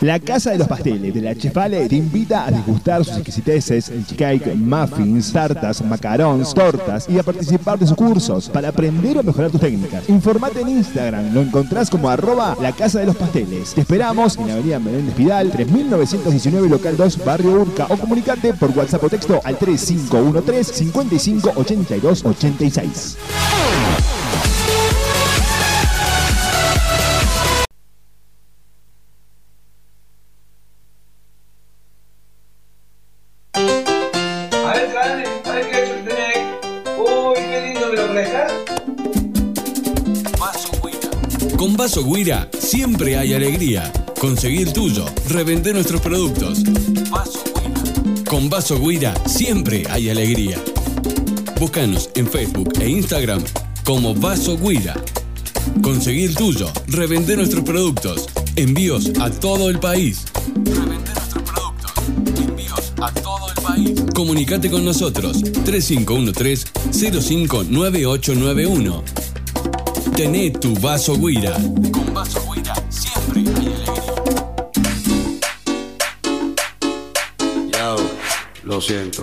La Casa de los Pasteles de la Chefale te invita a degustar sus exquisiteces, cheesecake, muffins, tartas, macarons, tortas y a participar de sus cursos para aprender o mejorar tus técnicas. Informate en Instagram, lo encontrás como arroba la Casa de los Pasteles. Te esperamos en la avenida Menéndez Pidal, 3919 local 2, barrio Urca o comunicate por WhatsApp o texto al 3513 55 82 86. Vaso siempre hay alegría. Conseguí el tuyo, revender nuestros productos. Con Vaso Guira siempre hay alegría. Búscanos en Facebook e Instagram como Vaso Guira. Conseguí el tuyo, revender nuestros productos. Envíos a todo el país. Revender nuestros productos. Envíos a todo el país. Comunicate con nosotros 3513-059891. Tené tu vaso Guira. Con vaso Guira siempre hay alegría. Yao, lo siento.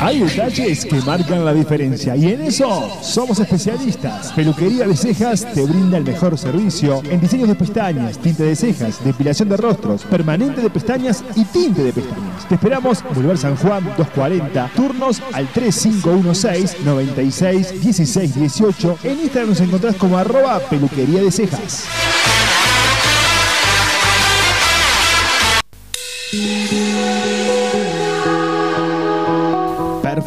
Hay detalles que marcan la diferencia y en eso somos especialistas. Peluquería de Cejas te brinda el mejor servicio en diseños de pestañas, tinte de cejas, depilación de rostros, permanente de pestañas y tinte de pestañas. Te esperamos Boulevard San Juan 240, turnos al 3516 96 16 18. En Instagram nos encontrás como arroba peluquería de cejas.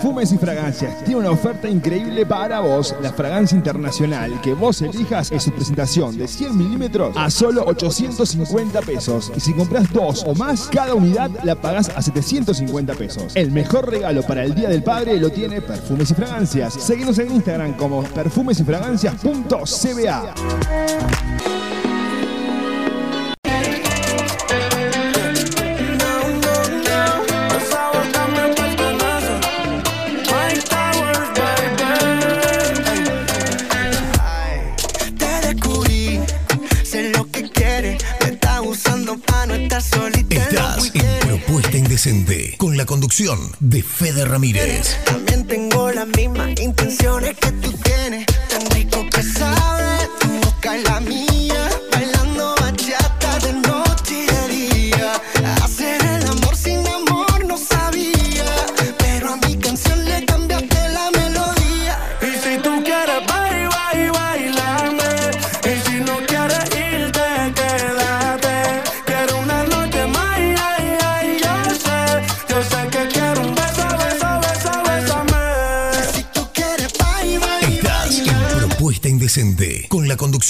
Perfumes y fragancias. Tiene una oferta increíble para vos. La fragancia internacional que vos elijas en su presentación de 100 milímetros a solo 850 pesos. Y si compras dos o más, cada unidad la pagás a 750 pesos. El mejor regalo para el Día del Padre lo tiene Perfumes y Fragancias. Seguimos en Instagram como perfumesyfragancias.cba. Indecente con la conducción de Fede Ramírez. También tengo las mismas intenciones que tú tienes, tan rico que sabe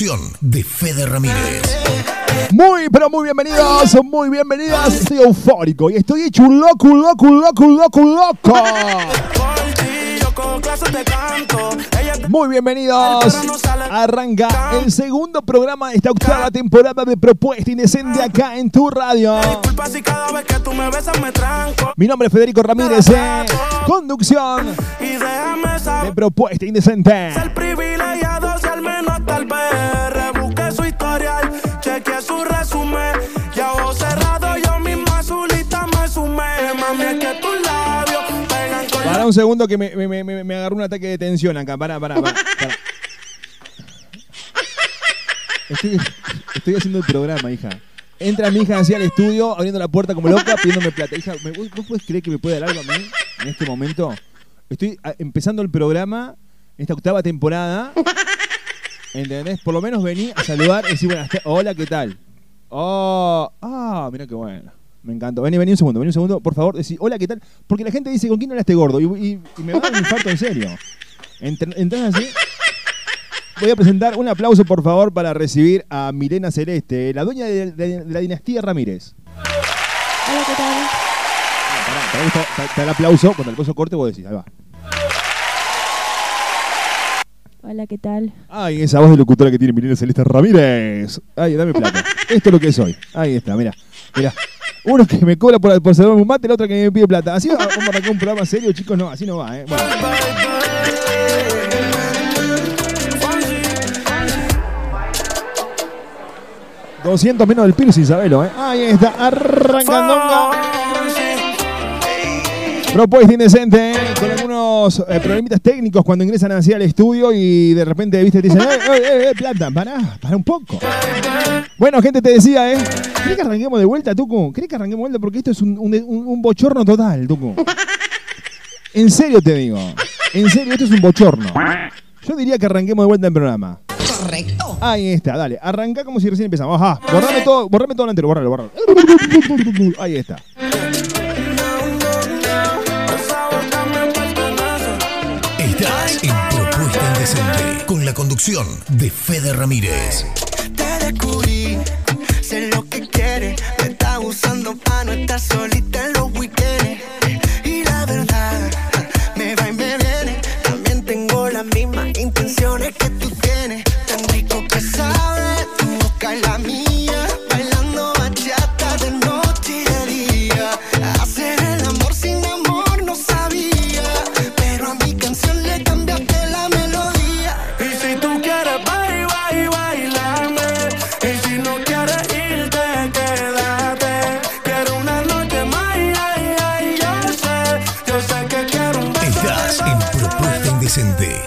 conducción de Fede Ramírez. Muy, pero muy bienvenidos, muy bienvenidas. Estoy eufórico y estoy hecho un loco, un loco, un loco, un loco, un loco. Muy bienvenidos. Arranca el segundo programa de esta octava temporada de Propuesta Indecente acá en tu radio. disculpa si cada vez que tú me besas me tranco. Mi nombre es Federico Ramírez, eh. conducción Y déjame de. Propuesta Indecente. Un segundo que me, me- agarró un ataque de tensión acá. Para, para, para. Estoy, Estoy haciendo el programa, hija. Entra mi hija hacia el estudio, abriendo la puerta como loca, pidiéndome plata. Hija, ¿me- ¿vos, vos podés creer que me puede dar algo a mí en este momento? Estoy empezando el programa, esta octava temporada. ¿Entendés? Por lo menos vení a saludar y decir, buenas hola, ¿qué tal? Oh, ah, mira qué bueno. Me encantó. Vení, vení un segundo, vení un segundo, por favor, decí, hola, ¿qué tal? Porque la gente dice, ¿con quién habla este gordo? Y, y- y me va a dar un infarto en serio. Entrás así. Voy a presentar un aplauso, por favor, para recibir a Milena Celeste, la dueña de, de- de la dinastía Ramírez. Hola, ¿qué tal? Pará, pará, está el aplauso, cuando el aplauso corte vos decís, ahí va. Hola, ¿qué tal? Ay, esa voz de locutora que tiene Milena Celeste Ramírez. Ay, dame plata. Esto es lo que soy. Ahí está, mira. Mira. Uno que me cobra por, por un mate, el otro que me pide plata. Así va- vamos a arrancar un programa serio, chicos. No, así no va, ¿eh? Bueno. 200 menos del piercing, sabelo, ¿eh? Ahí está, arrancando. Propuesta indecente, ¿eh? Algunos eh, problemitas técnicos cuando ingresan hacia el estudio y de repente, viste, te dicen, ¡eh, eh, eh, eh, plata! Pará, pará un poco. Bueno, gente, te decía, ¿eh? ¿Querés que arranquemos de vuelta, Tucu? ¿Querés que arranquemos de vuelta? Porque esto es un, un- un- un bochorno total, Tucu. En serio te digo. En serio, esto es un bochorno. Yo diría que arranquemos de vuelta el programa. Correcto. Ahí está, dale. Arranca como si recién empezamos. Ajá. Borrame todo, borrame todo lo entero, borralo, borralo. Ahí está. Estás en Propuesta Indecente con la conducción de Fede Ramírez. Te descubrí, sé lo que quieres. Me está usando para no estar solita en los weekends.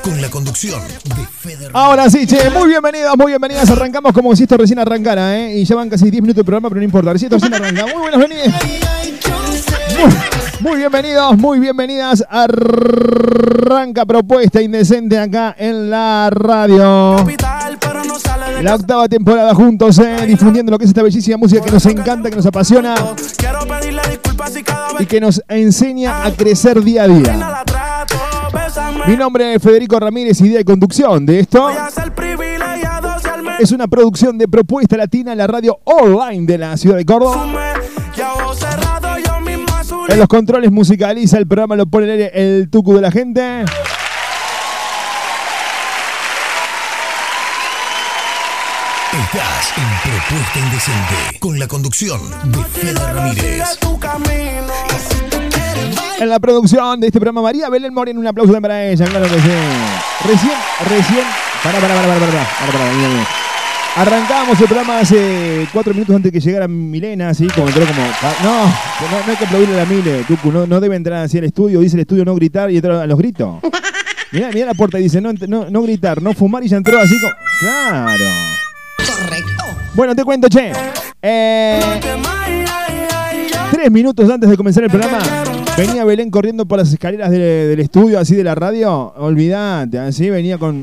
Con la conducción de. Ahora sí, che, muy bienvenidos, muy bienvenidas. Arrancamos como si esto recién arrancara, ¿eh? Y ya van casi 10 minutos de programa, pero no importa. Si esto recién arranca. Muy buenas venidas. Muy, muy bienvenidos, muy bienvenidas. Arranca propuesta indecente acá en la radio. La octava temporada juntos, ¿eh? Difundiendo lo que es esta bellísima música que nos encanta, que nos apasiona y que nos enseña a crecer día a día. Mi nombre es Federico Ramírez, idea y conducción de esto. voy a ser privilegiado si al menos Es una producción de Propuesta Latina en la radio online de la ciudad de Córdoba. En los controles musicaliza el programa, lo pone el, el tucu de la gente. Estás en Propuesta Indecente con la conducción de Fede Ramírez. En la producción de este programa, María Belén Moreno, un aplauso para ella, claro que sí. Recién, recién. Para, para, para, para, mira, mira. Arrancábamos el programa hace cuatro minutos antes que llegara Milena, así como entró como. No, no, no hay que aplaudirle a la Mile, Tucu, no, no debe entrar así al estudio, dice el estudio no gritar y entrar a los gritos. Mirá, mirá la puerta y dice no, no, no gritar, no fumar y ya entró así como. Claro. Correcto. Bueno, te cuento, che. Eh, Tres minutos antes de comenzar el programa, venía Belén corriendo por las escaleras de- del estudio, así de la radio. Olvídate, así venía con.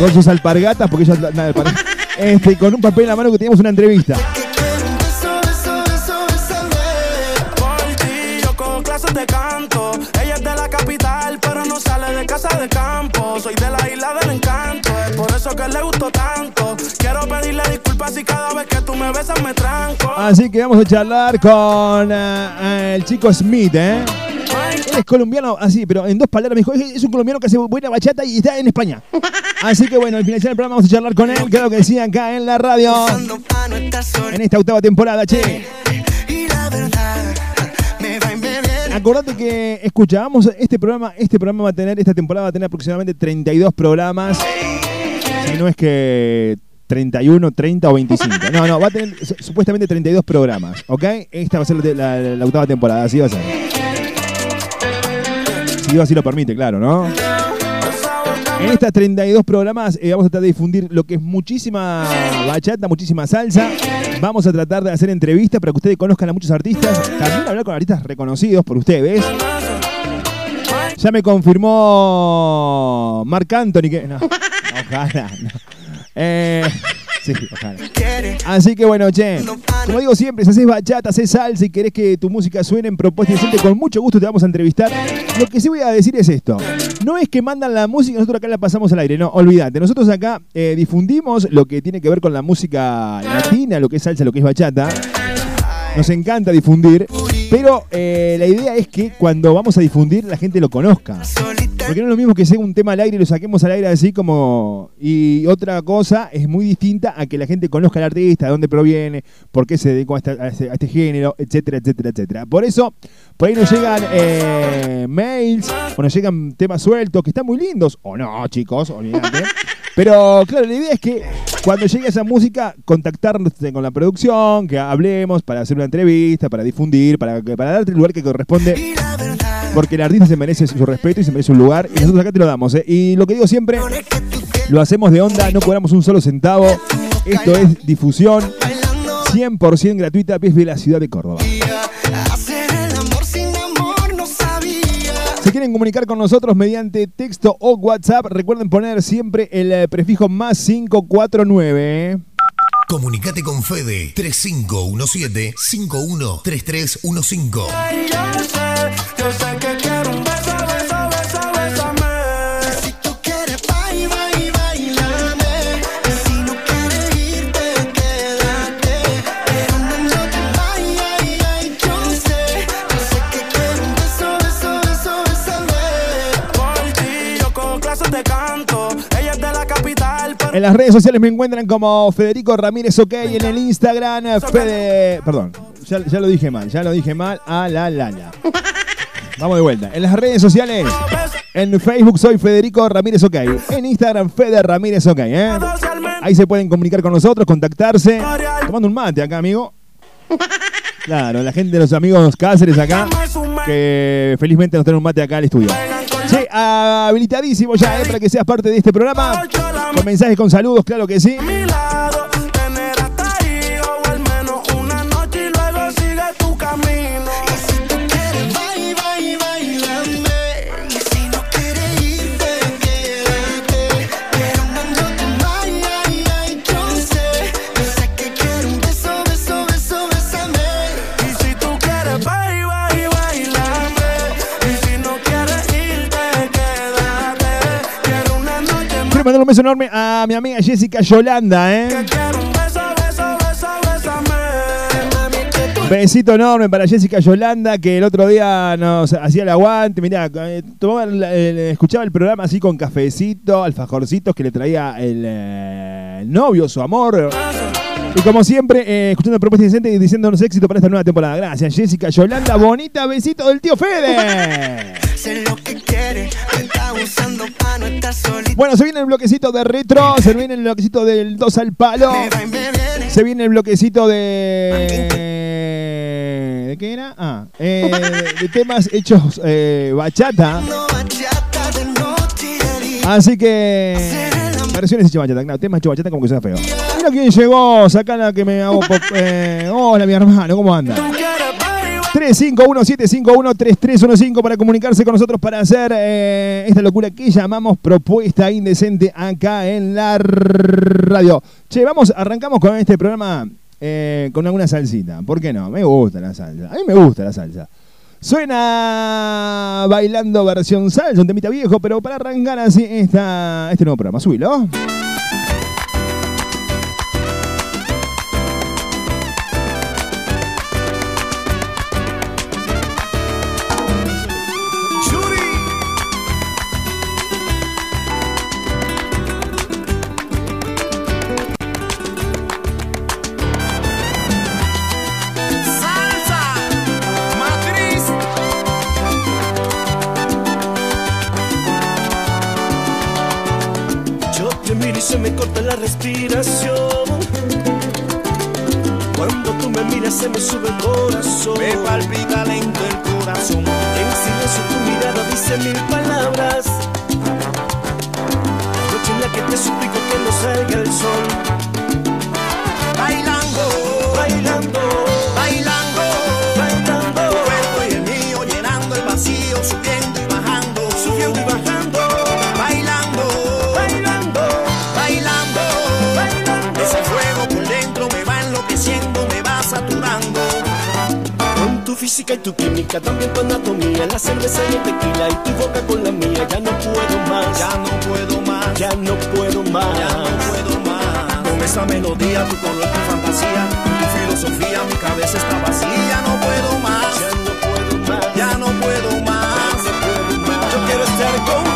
Con sus alpargatas, porque ella nada. Este, y con un papel en la mano que teníamos una entrevista. Por ti, yo cojo clases de canto. Ella es de la capital, pero no sale de casa de campo. Soy de la isla del encanto, es por eso que le gusto tanto. Disculpas si cada vez que tú me besas me tranco. Así que vamos a charlar con eh, el chico Smith, ¿eh? Él es colombiano, así, pero en dos palabras me dijo, es es un colombiano que hace buena bachata y está en España. Así que bueno, al finalizar el programa vamos a charlar con él, creo que decía acá en la radio, en esta octava temporada, che. Y la verdad. Acordate que, a- este programa, este programa va a tener, esta temporada va a tener aproximadamente 32 programas. Si no es que 31, 30 o 25. No, no, va a tener su- supuestamente 32 programas, ¿ok? Esta va a ser la, octava temporada, así va a ser. Si Dios así lo permite, claro, ¿no? En estas 32 programas eh, vamos a tratar de difundir lo que es muchísima bachata, muchísima salsa. Vamos a tratar de hacer entrevistas para que ustedes conozcan a muchos artistas. También hablar con artistas reconocidos por ustedes. Ya me confirmó Marc Anthony que. No, ojalá. no. Eh, sí, ojalá. Así que bueno, che. Como digo siempre, si haces bachata, haces salsa y querés que tu música suene en propuesta decente, con mucho gusto te vamos a entrevistar. Lo que sí voy a decir es esto. No es que mandan la música y nosotros acá la pasamos al aire, no, olvídate. Nosotros acá eh, difundimos lo que tiene que ver con la música latina, lo que es salsa, lo que es bachata. Nos encanta difundir, pero eh, la idea es que cuando vamos a difundir la gente lo conozca. Porque no es lo mismo que sea un tema al aire y lo saquemos al aire así como... Y otra cosa es muy distinta a que la gente conozca al artista, de dónde proviene, por qué se dedicó a este, este- este género, etcétera, etcétera, etcétera. Por eso, por ahí nos llegan eh, mails o nos llegan temas sueltos que están muy lindos. O no, chicos, olvídate. Pero claro, la idea es que cuando llegue esa música, contactarnos con la producción, que hablemos para hacer una entrevista, para difundir, para, para darte el lugar que corresponde. Porque el artista se merece su respeto y se merece un lugar. Y nosotros acá te lo damos. ¿eh? Y lo que digo siempre, lo hacemos de onda, no cobramos un solo centavo. Esto es difusión 100% gratuita a pies de la ciudad de Córdoba. quieren comunicar con nosotros mediante texto o WhatsApp, recuerden poner siempre el eh, prefijo más 549. Comunicate con Fede 3517 513315. En las redes sociales me encuentran como Federico Ramírez OK. En el Instagram, Fede. Perdón, ya, ya lo dije mal, ya lo dije mal. A la la la. Vamos de vuelta. En las redes sociales, en Facebook soy Federico Ramírez OK. En Instagram, Fede Ramírez OK. ¿eh? Ahí se pueden comunicar con nosotros, contactarse. Tomando un mate acá, amigo. Claro, la gente de los amigos Cáceres acá, que felizmente nos traen un mate acá al estudio. Sí, habilitadísimo ya, ¿eh? para que seas parte de este programa. Con mensajes, con saludos, claro que sí. Mandar un beso enorme a mi amiga Jessica Yolanda, ¿eh? Besito enorme para Jessica Yolanda, que el otro día nos hacía el aguante. Mirá, eh, tomaba el- el- escuchaba el programa así con cafecito, alfajorcitos que le traía el, eh, el novio, su amor. Y como siempre, eh, escuchando propuestas decentes y diciéndonos éxito para esta nueva temporada. Gracias, Jessica Yolanda. Bonita, besito del tío Fede. No. Bueno, se viene el bloquecito de retro, se viene el bloquecito del 2 al palo. Se viene el bloquecito de. ¿De qué era? Ah, eh, de temas hechos eh, bachata. No. Así que. Versiones hechas bachata, claro, temas hechos bachata como que suena feo. Mira quién llegó, sacala que me hago. pop- eh, hola, mi hermano, ¿cómo anda? 351-751-3315 para comunicarse con nosotros para hacer eh, esta locura que llamamos propuesta indecente acá en la radio. Che, vamos, arrancamos con este programa eh, con alguna salsita. ¿Por qué no? Me gusta la salsa. A mí me gusta la salsa. Suena bailando versión salsa, un temita viejo, pero para arrancar así esta, este nuevo programa. Subilo. Con física y tu química, también tu anatomía, la cerveza y el tequila y tu boca con la mía, ya no puedo más, ya no puedo más, ya no puedo más, ya no puedo más. Con esa melodía, tu color, tu fantasía, tu filosofía, mi cabeza está vacía, ya no puedo más, ya no puedo más, ya no puedo más, ya no puedo más. Yo quiero estar contigo,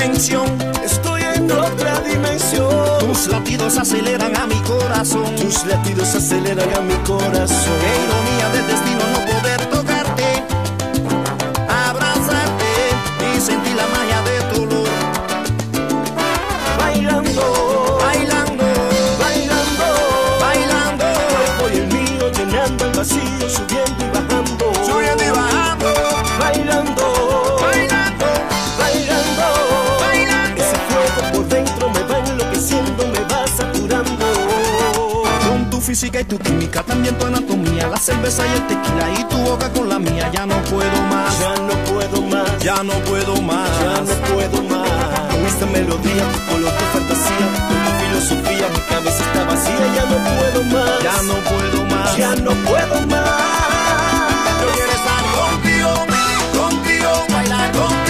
dimensión. Estoy en otra dimensión. Tus latidos aceleran a mi corazón. Tus latidos aceleran a mi corazón. Qué ironía del destino física y tu química, también tu anatomía, la cerveza y el tequila y tu boca con la mía. Ya no puedo más, ya no puedo más, ya no puedo más, ya no puedo más. Con esta melodía, tu color, tu fantasía, con tu filosofía, mi cabeza está vacía. Ya no puedo más, ya no puedo más, ya no puedo más. Yo quiero estar contigo, contigo, bailar contigo,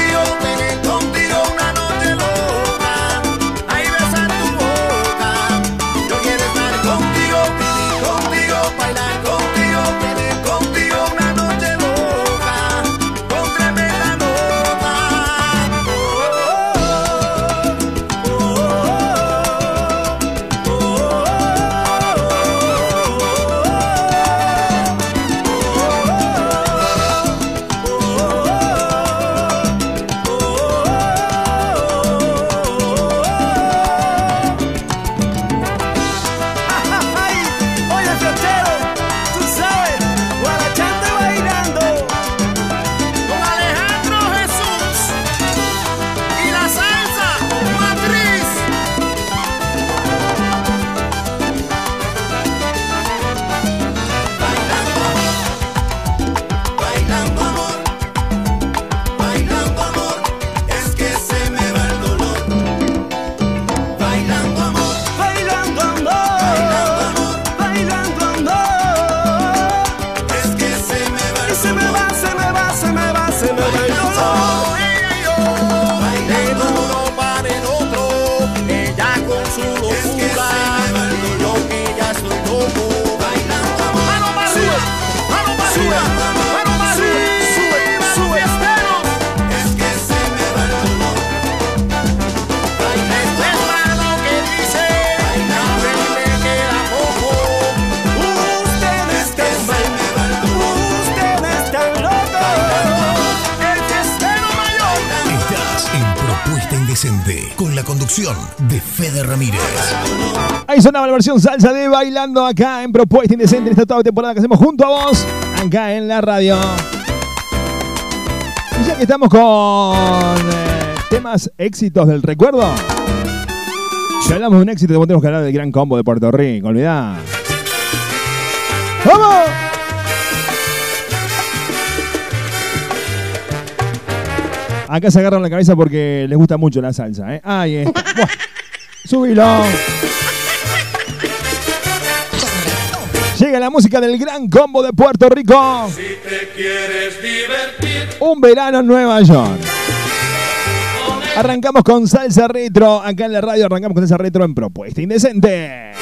conducción de Fede Ramírez. Ahí sonaba la versión salsa de Bailando acá en Propuesta Indecente en esta octava temporada que hacemos junto a vos, acá en la radio. Y ya que estamos con eh, temas éxitos del recuerdo, si hablamos de un éxito, tenemos que hablar del gran combo de Puerto Rico, olvidá. ¡Vamos! Acá se agarran la cabeza porque les gusta mucho la salsa, ¿eh? Ahí está. Buah. Subilo. Llega la música del gran combo de Puerto Rico. Si te quieres divertir, Un verano en Nueva York. Arrancamos con salsa retro. Acá en la radio arrancamos con salsa retro en Propuesta Indecente.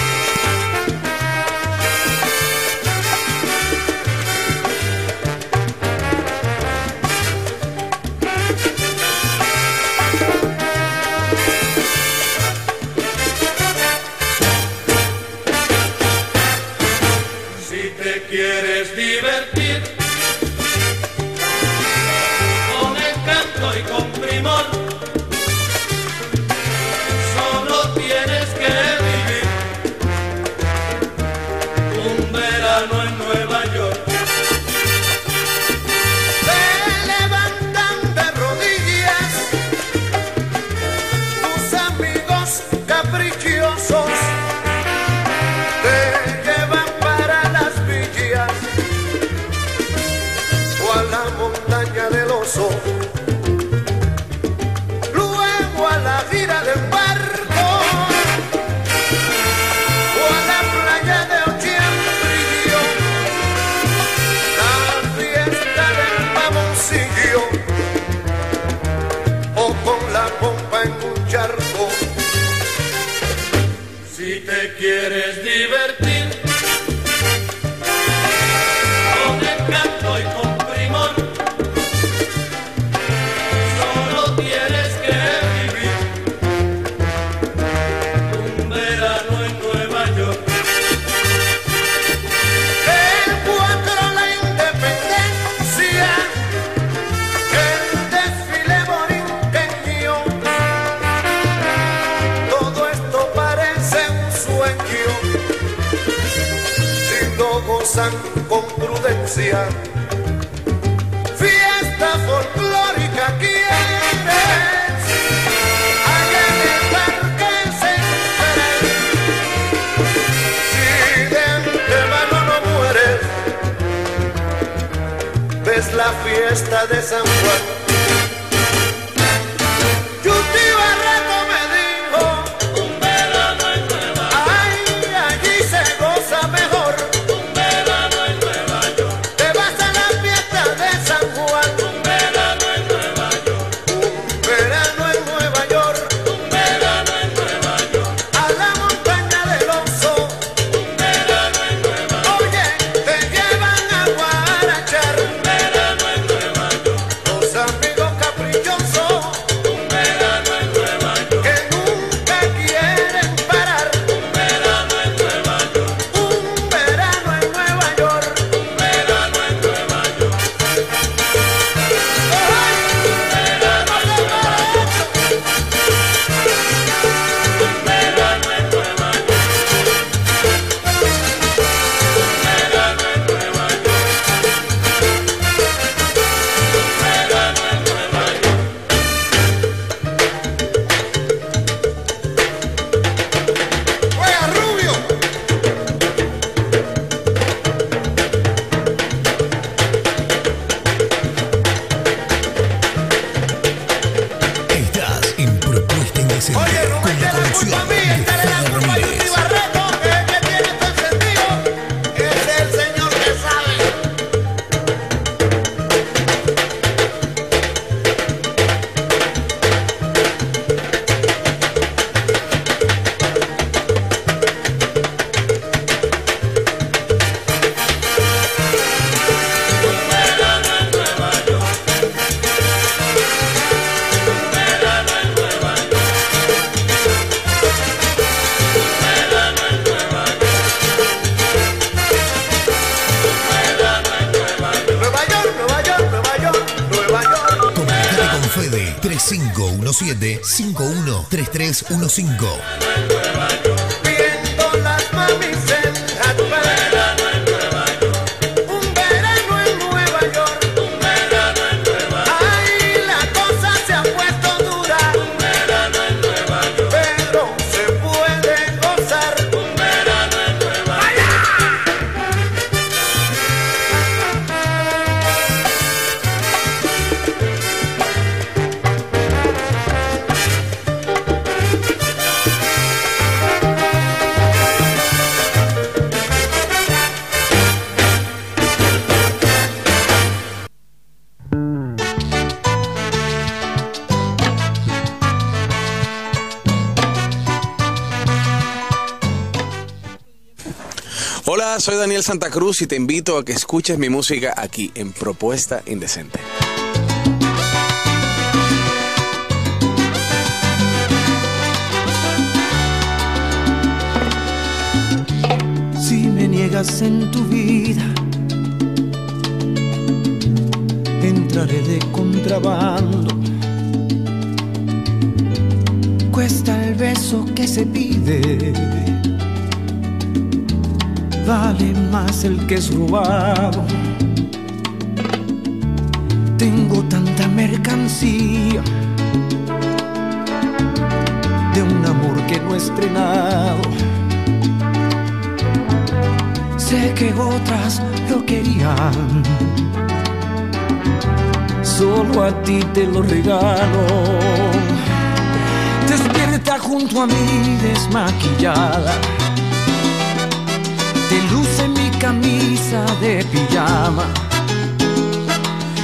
Santa Cruz y te invito a que escuches mi música aquí en Propuesta Indecente. Si me niegas en tu vida, entraré de contrabando. Cuesta el beso que se pide vale más el que es robado. Tengo tanta mercancía de un amor que no he estrenado. Sé que otras lo querían, solo a ti te lo regalo. Despierta junto a mí desmaquillada te luce mi camisa de pijama.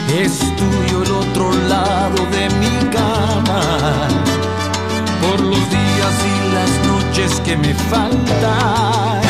Es tuyo el otro lado de mi cama. Por los días y las noches que me faltan.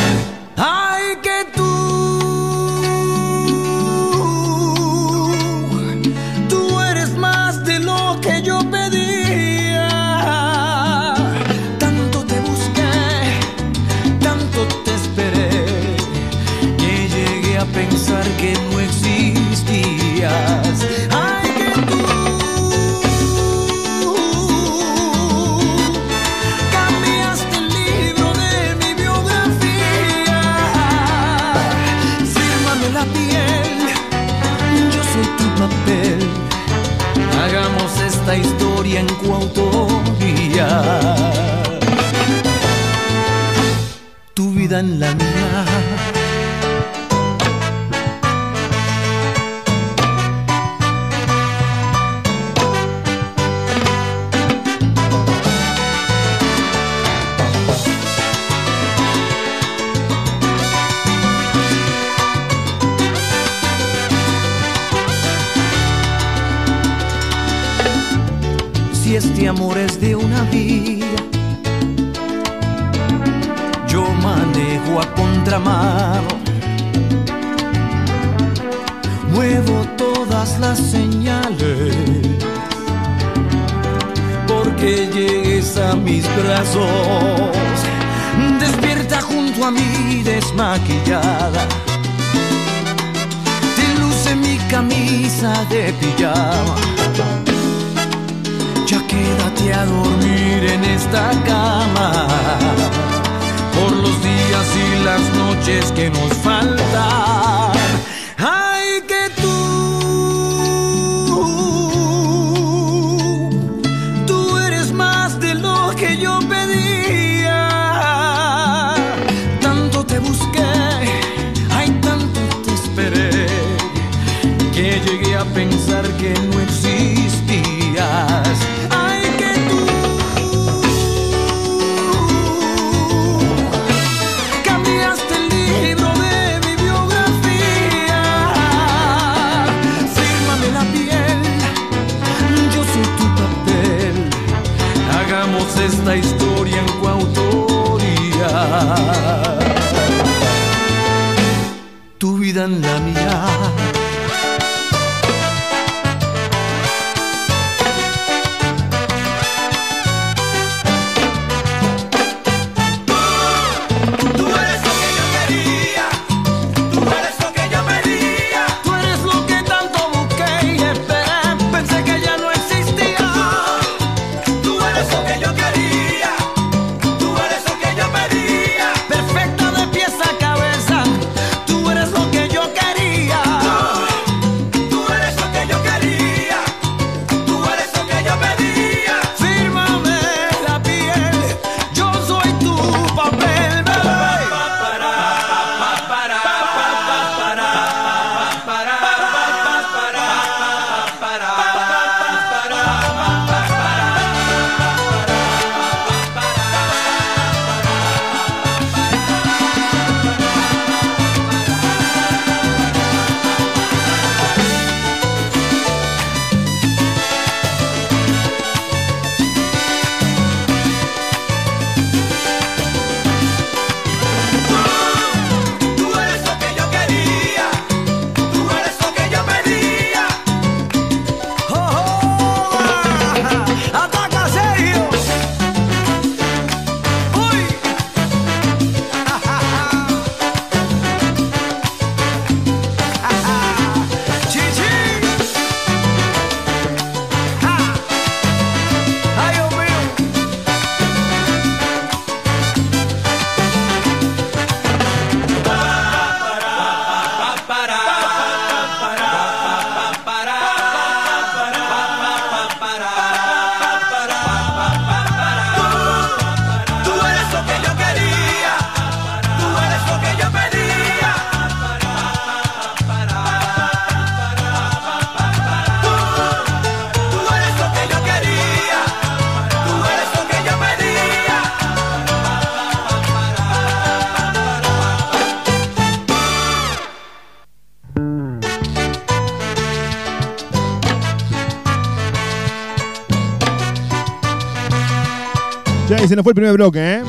Y se nos fue el primer bloque, ¿eh?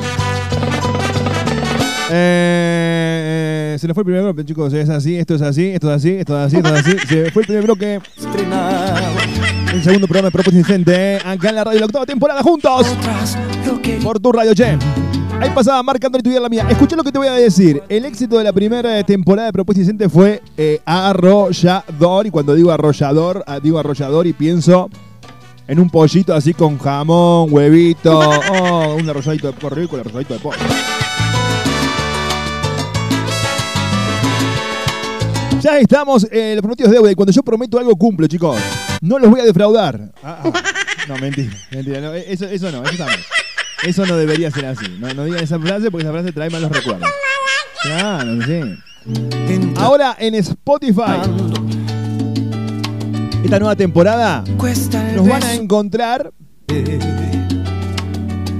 Eh, se nos fue el primer bloque, chicos. Es así, esto es así, esto es así, esto es así, esto es así. Se fue el primer bloque. El segundo programa de Propuesta Incente, eh, acá en la radio, la octava temporada, juntos. Por tu radio, che. Ahí pasaba Marc Anthony, tu vida la mía. Escucha lo que te voy a decir. El éxito de la primera temporada de Propuesta Incente fue eh, arrollador. Y cuando digo arrollador, ah, digo arrollador y pienso en un pollito así con jamón, huevito. Oh, un arrolladito de pollo rico, el arrolladito de pollo. Ya estamos en los prometidos de deuda y cuando yo prometo algo cumplo, chicos. No los voy a defraudar. Ah, ah. No, mentira, mentira. no, eso, eso no, eso también. Eso no debería ser así. No, no digan esa frase porque esa frase trae malos recuerdos. Claro, sí. Ahora en Spotify. Esta nueva temporada nos van a encontrar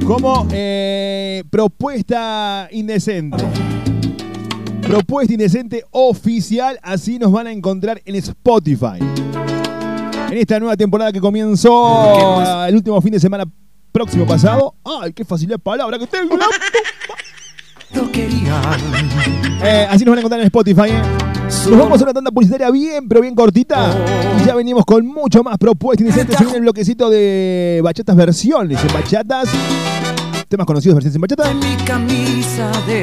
como eh, propuesta indecente. Propuesta indecente oficial, así nos van a encontrar en Spotify. En esta nueva temporada que comenzó el último fin de semana próximo pasado. ¡Ay, qué facilidad de palabra que tengo! Lo quería. Eh, así nos van a encontrar en Spotify. ¿eh? Nos vamos a una tanda publicitaria bien, pero bien cortita. Y ya venimos con mucho más propuestas indecentes. Se viene el bloquecito de bachatas versiones en bachatas. Temas conocidos versiones en bachata.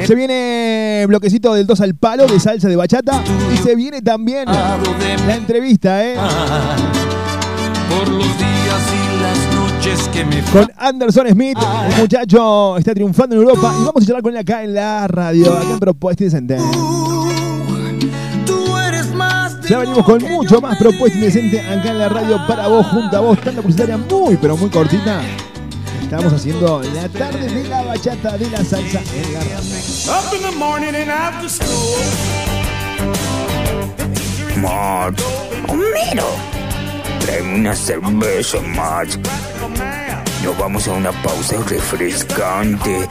Se viene bloquecito del 2 al palo de salsa de bachata. Y se viene también la entrevista, ¿eh? por los días y las noches que me Con Anderson Smith. El muchacho está triunfando en Europa. Y vamos a charlar con él acá en la radio. Acá en Propuesta Indecente. Ya venimos con mucho más propuesta indecente acá en la radio para vos, junto a vos. Tanta publicitaria muy, pero muy cortita. Estamos haciendo la tarde de la bachata de la salsa en la radio. Up in the morning and after school. Matt, Homero, tráeme una cerveza, Matt. Nos vamos a una pausa refrescante.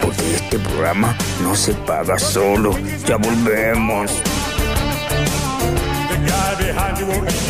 Porque este programa no se paga solo. Ya volvemos. Behind you won't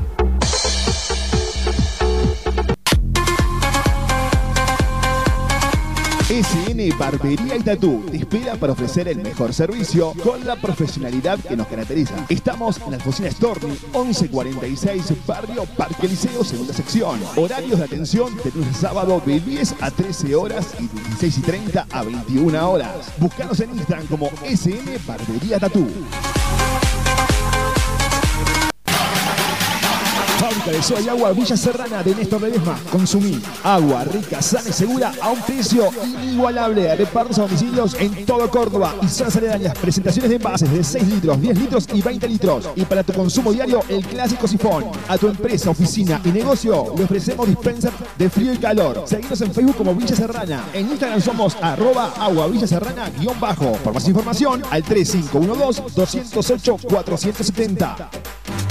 SN Barbería y Tatú te espera para ofrecer el mejor servicio con la profesionalidad que nos caracteriza. Estamos en la Alfonsina Storni, 1146, Barrio Parque Liceo, segunda sección. Horarios de atención de lunes a sábado de 10 a 13 horas y de 16 y 30 a 21 horas. Búscanos en Instagram como SN Barbería Tatú. Fábrica de y agua Villa Serrana de Néstor Ledesma. Consumí agua rica, sana y segura a un precio inigualable. Repartos a domicilios en todo Córdoba y zonas aledañas. Presentaciones de envases de 6 litros, 10 litros y 20 litros. Y para tu consumo diario, el clásico sifón. A tu empresa, oficina y negocio le ofrecemos dispenser de frío y calor. Seguimos en Facebook como Villa Serrana. En Instagram somos arroba agua Villa Serrana guion bajo. Por más información al 3512-208-470.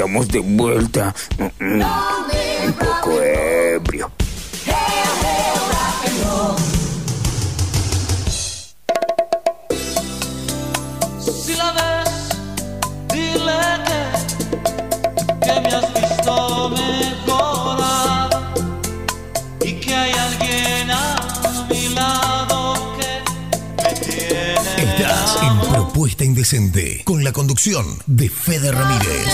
Estamos de vuelta. Mm, mm, Un poco ebrio. Si la ves, dile que, que me has visto mejorar y que hay alguien a mi lado que me tiene Estás en Propuesta Indecente con la conducción de Fede Ramírez.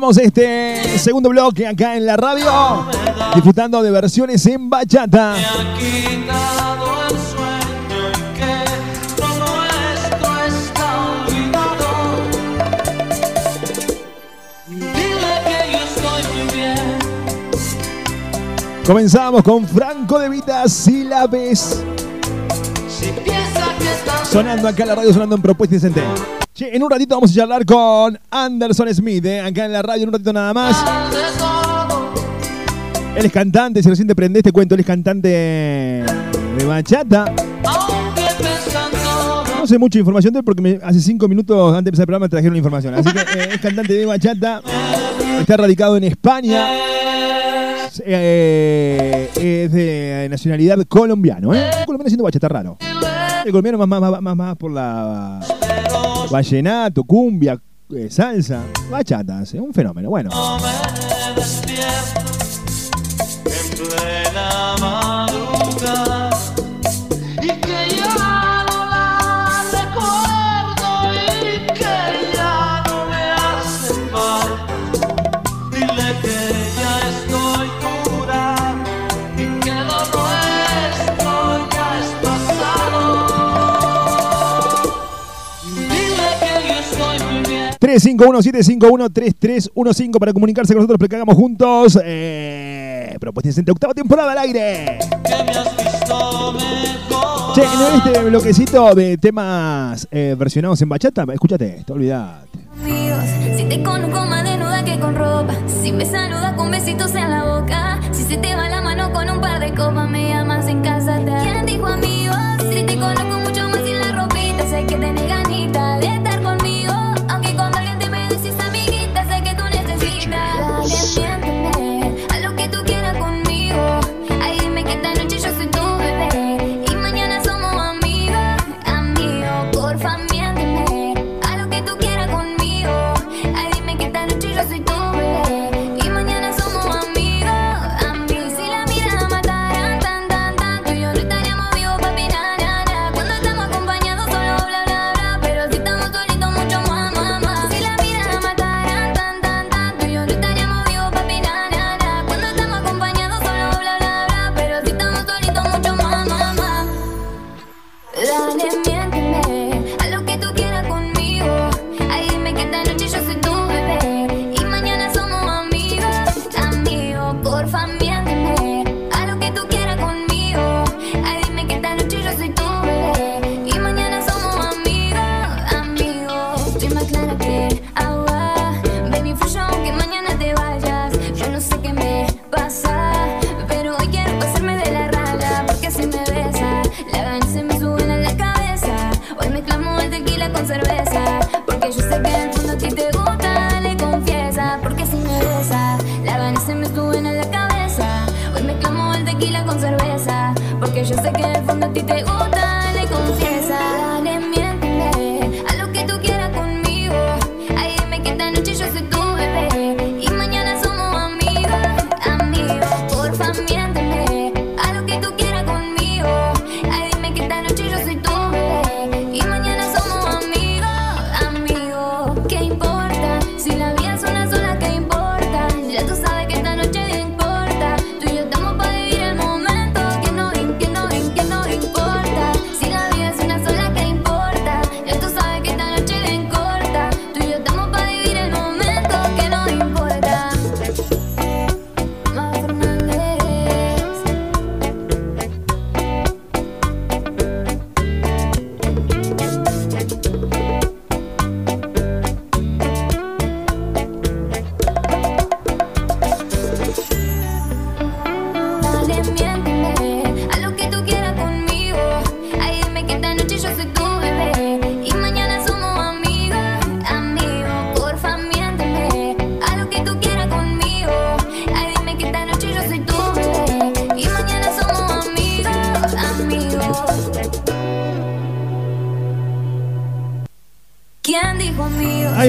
Comenzamos este segundo bloque acá en la radio, disfrutando de versiones en bachata. Comenzamos con Franco de Vita, si la ves. Sonando acá en la radio, sonando en Propuesta Indecente. Che, en un ratito vamos a charlar con Anderson Smith, ¿eh? acá en la radio, en un ratito nada más. Él es cantante, si recién te prendés, te cuento, él es cantante de bachata. No sé mucha información de él porque hace cinco minutos antes de empezar el programa me trajeron la información. Así que eh, es cantante de bachata, está radicado en España, eh, es de nacionalidad colombiano. ¿eh? Un colombiano haciendo bachata raro. El colombiano más, más, más, más por la vallenato, cumbia, eh, salsa, bachata, es un fenómeno. Bueno. 351-751-3315 para comunicarse con nosotros, para que hagamos juntos. Eh, Propuesta Indecente, octava temporada al aire. Che, en este bloquecito de temas eh, versionados en bachata, escúchate esto, olvidate. Si te conozco más desnuda que con ropa, si me saludas con besitos en la boca, si se te va la mano con un par de copas, me llamas en casa. ¿Quién dijo amigos? Si te conozco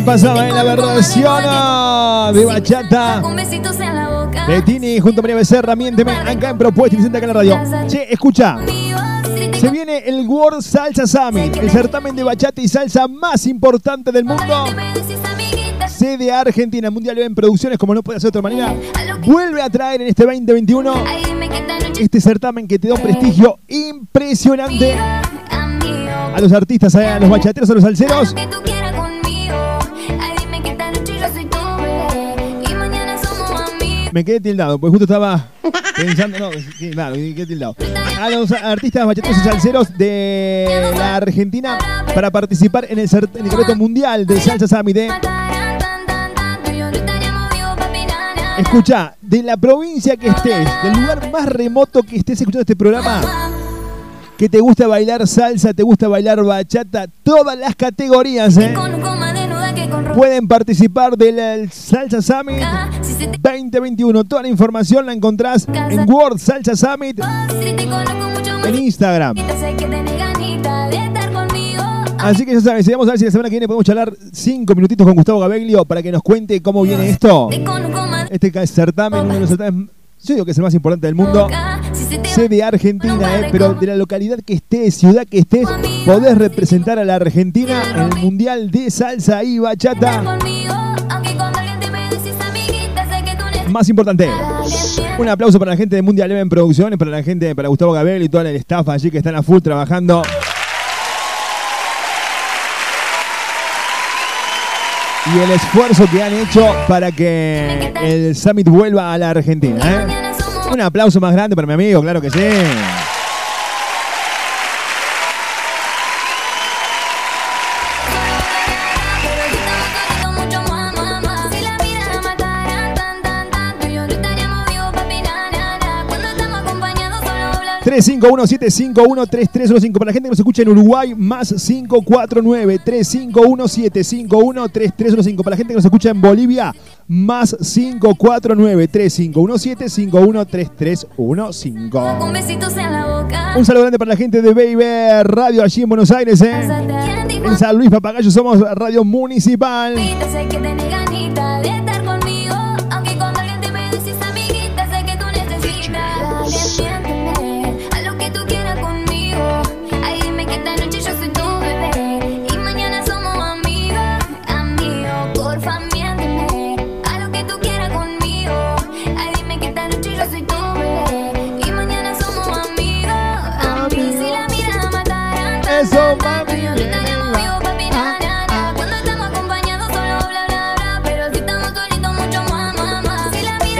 pasaba en la versión de bachata de Tini junto a María Becerra. Miénteme acá en Propuesta Indecente acá en la radio. Che, escucha. Se viene el World Salsa Summit, el certamen de bachata y salsa más importante del mundo. Sede Argentina, Mundial en Producciones, como no puede ser de otra manera, vuelve a traer en este 2021 este certamen que te da un prestigio impresionante a los artistas, a los bachateros, a los salseros. Me quedé tildado, porque justo estaba pensando, no, claro, me quedé tildado. A los artistas bachateros y salseros de la Argentina para participar en el, en el mundial de Salsa Summit. ¿eh? Escucha, de la provincia que estés, del lugar más remoto que estés escuchando este programa, que te gusta bailar salsa, te gusta bailar bachata, todas las categorías, ¿eh? Pueden participar del el Salsa Summit 2021. Toda la información la encontrás en World Salsa Summit en Instagram. Sé de. Así que ya saben, si vamos a ver si la semana que viene podemos charlar cinco minutitos con Gustavo Gabeglio para que nos cuente cómo viene esto. Este certamen, uno de los certames, yo digo que es el más importante del mundo. Te Sede Argentina, eh, pero de la localidad que estés, ciudad que estés, podés representar a la Argentina en el Mundial de Salsa y Bachata. Más importante, un aplauso para la gente de Mundial Eleven Producciones, para la gente, para Gustavo Gabriel y todo el staff allí que están a full trabajando. Y el esfuerzo que han hecho para que el Summit vuelva a la Argentina. ¿eh? Un aplauso más grande para mi amigo, claro que sí. 351-751-3315. Para la gente que nos escucha en Uruguay, más 549-351-751-3315. Para la gente que nos escucha en Bolivia, más 549-351-751-3315. Con besitos en la boca. Un saludo grande para la gente de Baby Radio allí en Buenos Aires. ¿eh? En San Luis Papagayo somos Radio Municipal. Que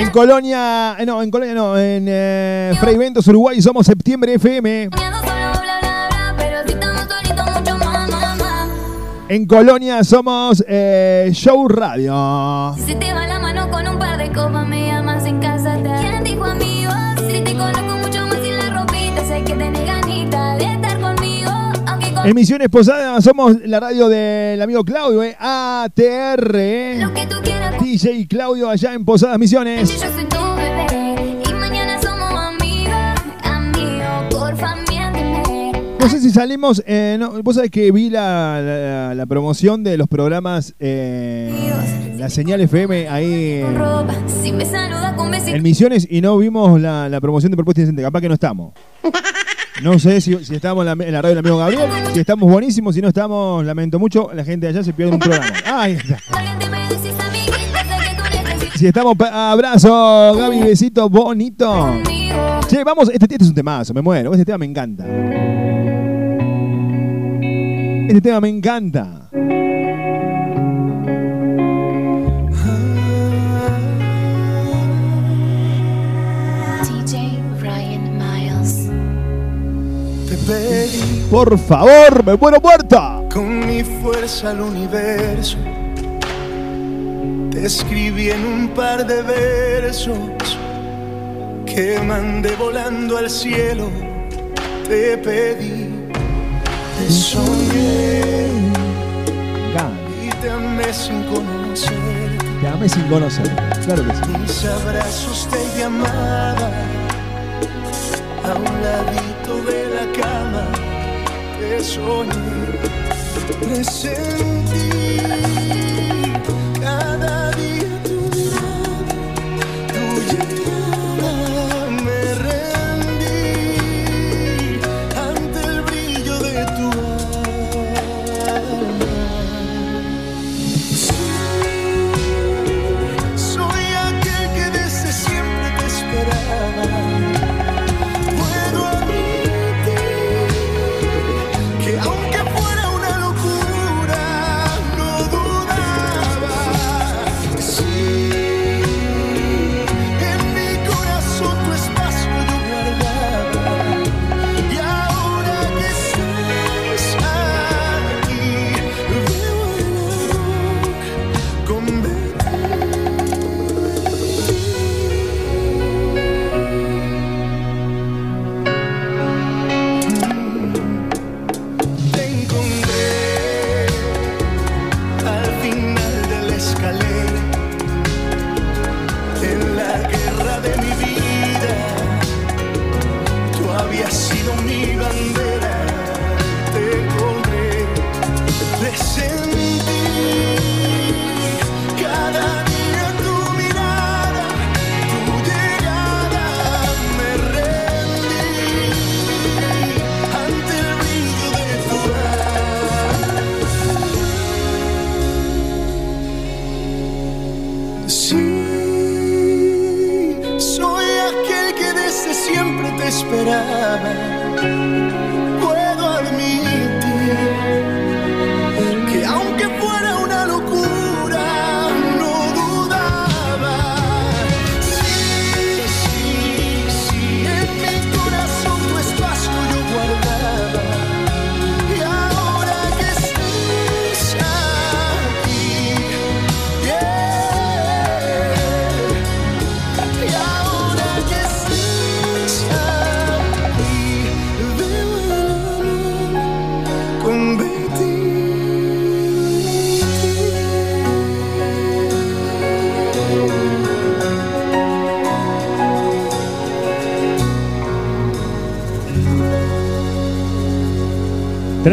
En Colonia, eh, no, en Colonia no, en eh, Fray Ventos, Uruguay, somos Septiembre FM. En Colonia somos eh, Show Radio. Si te va la mano con un par de copas, me llamas en casa. Aunque con En Misiones Posadas somos la radio del amigo Claudio, eh, ATR. eh. lo que tú quieras. DJ Claudio allá en Posadas Misiones. Yo soy tu bebé y mañana somos amigos, amigos, porfa. No sé si salimos. eh, no, vos sabés que vi la, la- la promoción de los programas eh, La Señal FM ahí en Misiones y no vimos la, la promoción de Propuesta Indecente. Capaz que no estamos. No sé si, estamos en la, radio del amigo Gabriel. Si estamos buenísimos, si no estamos, lamento mucho. La gente de allá se pierde un programa. Ahí. Si estamos, abrazo, Gaby, besito bonito. Che, vamos, este, este es un temazo, me muero. Este tema me encanta. Este tema me encanta. Te pedí Por favor, me muero muerta. con mi fuerza al universo. Te escribí en un par de versos que mandé volando al cielo. Te pedí, te soñé y te amé sin conocerte. Te amé sin conocer. Claro que sí. Mis abrazos te llamaba a un ladito de la cama. Te soñé, presentí cada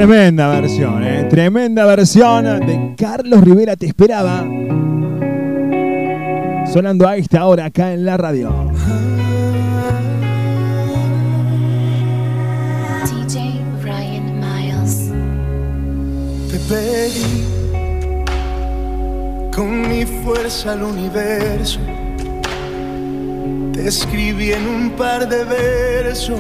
Tremenda versión, ¿eh? Tremenda versión de Carlos Rivera Te Esperaba. Sonando a esta hora acá en la radio. DJ Ryan Miles. Te pedí con mi fuerza al universo. Te escribí en un par de versos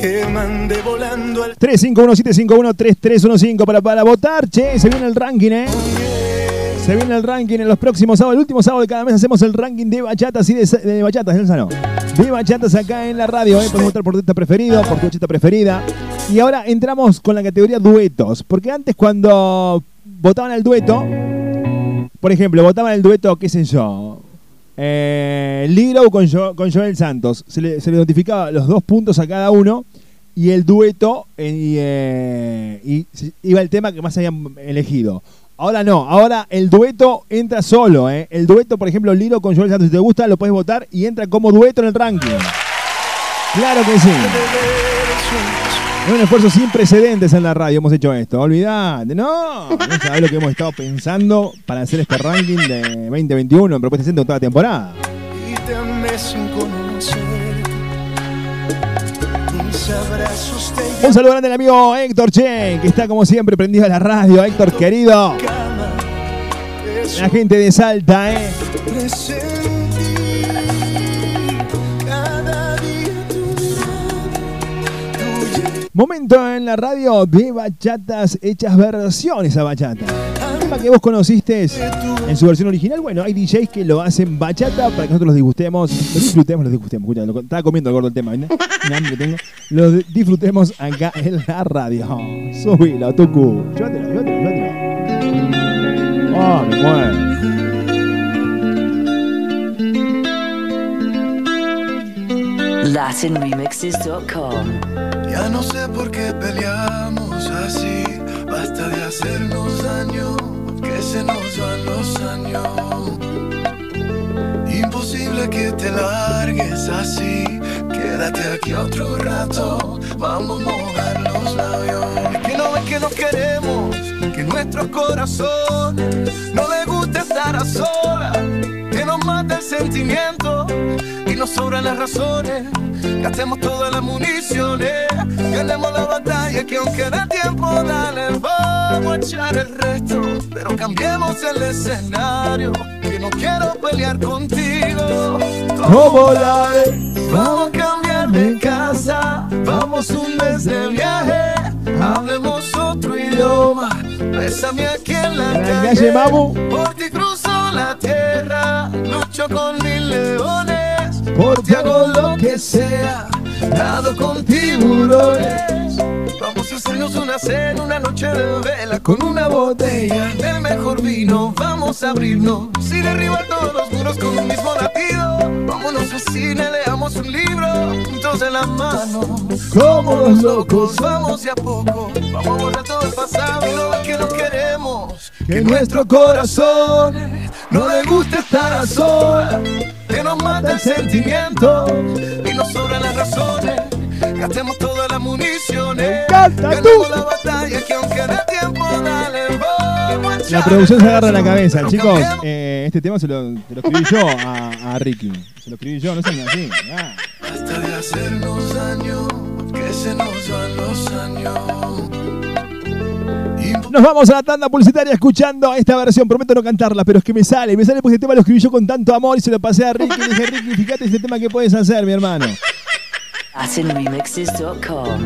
que mandé volando al 351-751-3315 para, para votar, che, se viene el ranking, ¿eh? Se viene el ranking en los próximos sábados. El último sábado de cada mes hacemos el ranking de bachatas y de, de bachatas, Elsa no. De bachatas acá en la radio, ¿eh? Podemos votar por tu preferido, por tu preferida. Y ahora entramos con la categoría duetos. Porque antes cuando votaban el dueto, por ejemplo, votaban el dueto, qué sé yo, eh, Lilo con, con Joel Santos. Se le, notificaba los dos puntos a cada uno y el dueto eh, y, eh, iba el tema que más habían elegido. Ahora no, ahora el dueto entra solo. El dueto, por ejemplo, Lilo con Joel Santos, si te gusta, lo puedes votar y entra como dueto en el ranking. Claro que sí. Es un esfuerzo sin precedentes en la radio, hemos hecho esto. Olvidate, no. No sabés lo que hemos estado pensando para hacer este ranking de 2021 en Propuesta Centro toda la temporada. Y Un saludo grande al amigo Héctor Che, que está como siempre prendido a la radio. Héctor, querido. La gente de Salta, ¿eh? Momento en la radio de bachatas hechas versiones a bachata. Tema que vos conociste en su versión original. Bueno, hay DJs que lo hacen bachata para que nosotros los disgustemos, lo disfrutemos, los disgustemos. Escucha, lo- estaba comiendo el gordo el tema, ¿no? Tengo. Lo di- disfrutemos acá en la radio. Subilo, Tucu. Llévatelo, llévatelo, llévatelo. Ah, me. LatinRemixes.com. Ya no sé por qué peleamos así. Basta de hacernos daño, que se nos van los años. Imposible que te largues así. Quédate aquí otro rato. Vamos a mojar los labios. Es que no ves que nos queremos, que nuestros corazones no les gusta estar a solas. Que nos mata el sentimiento y nos sobran las razones. Gastemos todas las municiones, ganemos la batalla que aunque da tiempo, dale, vamos a echar el resto. Pero cambiemos el escenario, que no quiero pelear contigo. ¿Cómo la? Vamos a cambiar de casa, vamos un mes de viaje, hablemos otro idioma. Bésame aquí en la calle, por ti cruzo la tierra, lucho con mil leones, Por ti hago lo que sea, nado con tiburones. Vamos hacernos una cena, una noche de vela con una botella del mejor vino. Vamos a abrirnos sin derribar todos los muros con un mismo latido. Vámonos al cine, leamos un libro juntos en la mano. Como los locos, vamos de a poco. Vamos a borrar todo el pasado y lo que nos queremos. Que nuestro corazón no le gusta estar a solas. Que nos mata el sentimiento y nos sobran las razones. Gastemos todas las municiones. Ganemos la batalla que aunque dé tiempo, dale, vamos a La echar producción se agarra la cabeza, chicos. eh, este tema se lo, se lo escribí yo a, a Ricky. Se lo escribí yo, no sean así. Ah. Basta de hacernos daño, que se nos van los años. Nos vamos a la tanda publicitaria escuchando esta versión. Prometo no cantarla, pero es que me sale. Me sale porque este tema lo escribí yo con tanto amor y se lo pasé a Ricky. Le dije, Ricky, fíjate este tema que puedes hacer, mi hermano. LatinRemixes.com.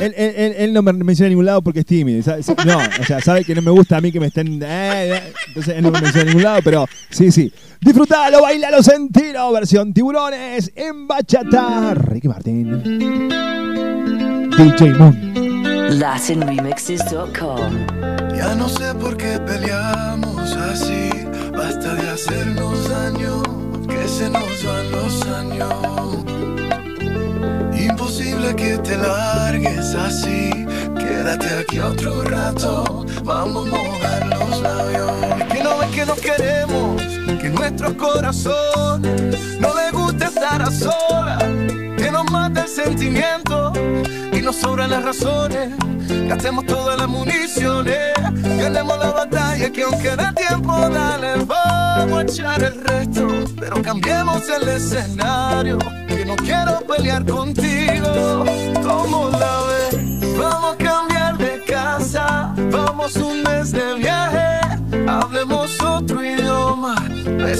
Él, él- él- él no me menciona a ningún lado porque es tímido. ¿sabe? No, o sea, sabe que no me gusta a mí que me estén. eh, eh, entonces él no me menciona a ningún lado, pero sí, sí. Disfrutalo, bailalo, sentilo. Versión tiburones en bachata. Ricky Martín. DJ Moon. LatinRemixes.com. Ya no sé por qué peleamos así. Basta de hacernos daño, que se nos van los años. Imposible que te largues así. Quédate aquí otro rato. Vamos a mojar los labios. Que no ves que nos queremos, que nuestros corazones no les gusta estar a solas. Que nos mata el sentimiento y nos sobran las razones. Gastemos todas las municiones, ganemos la batalla que aunque dé tiempo, dale, vamos a echar el resto. Pero cambiemos el escenario, que no quiero pelear contigo.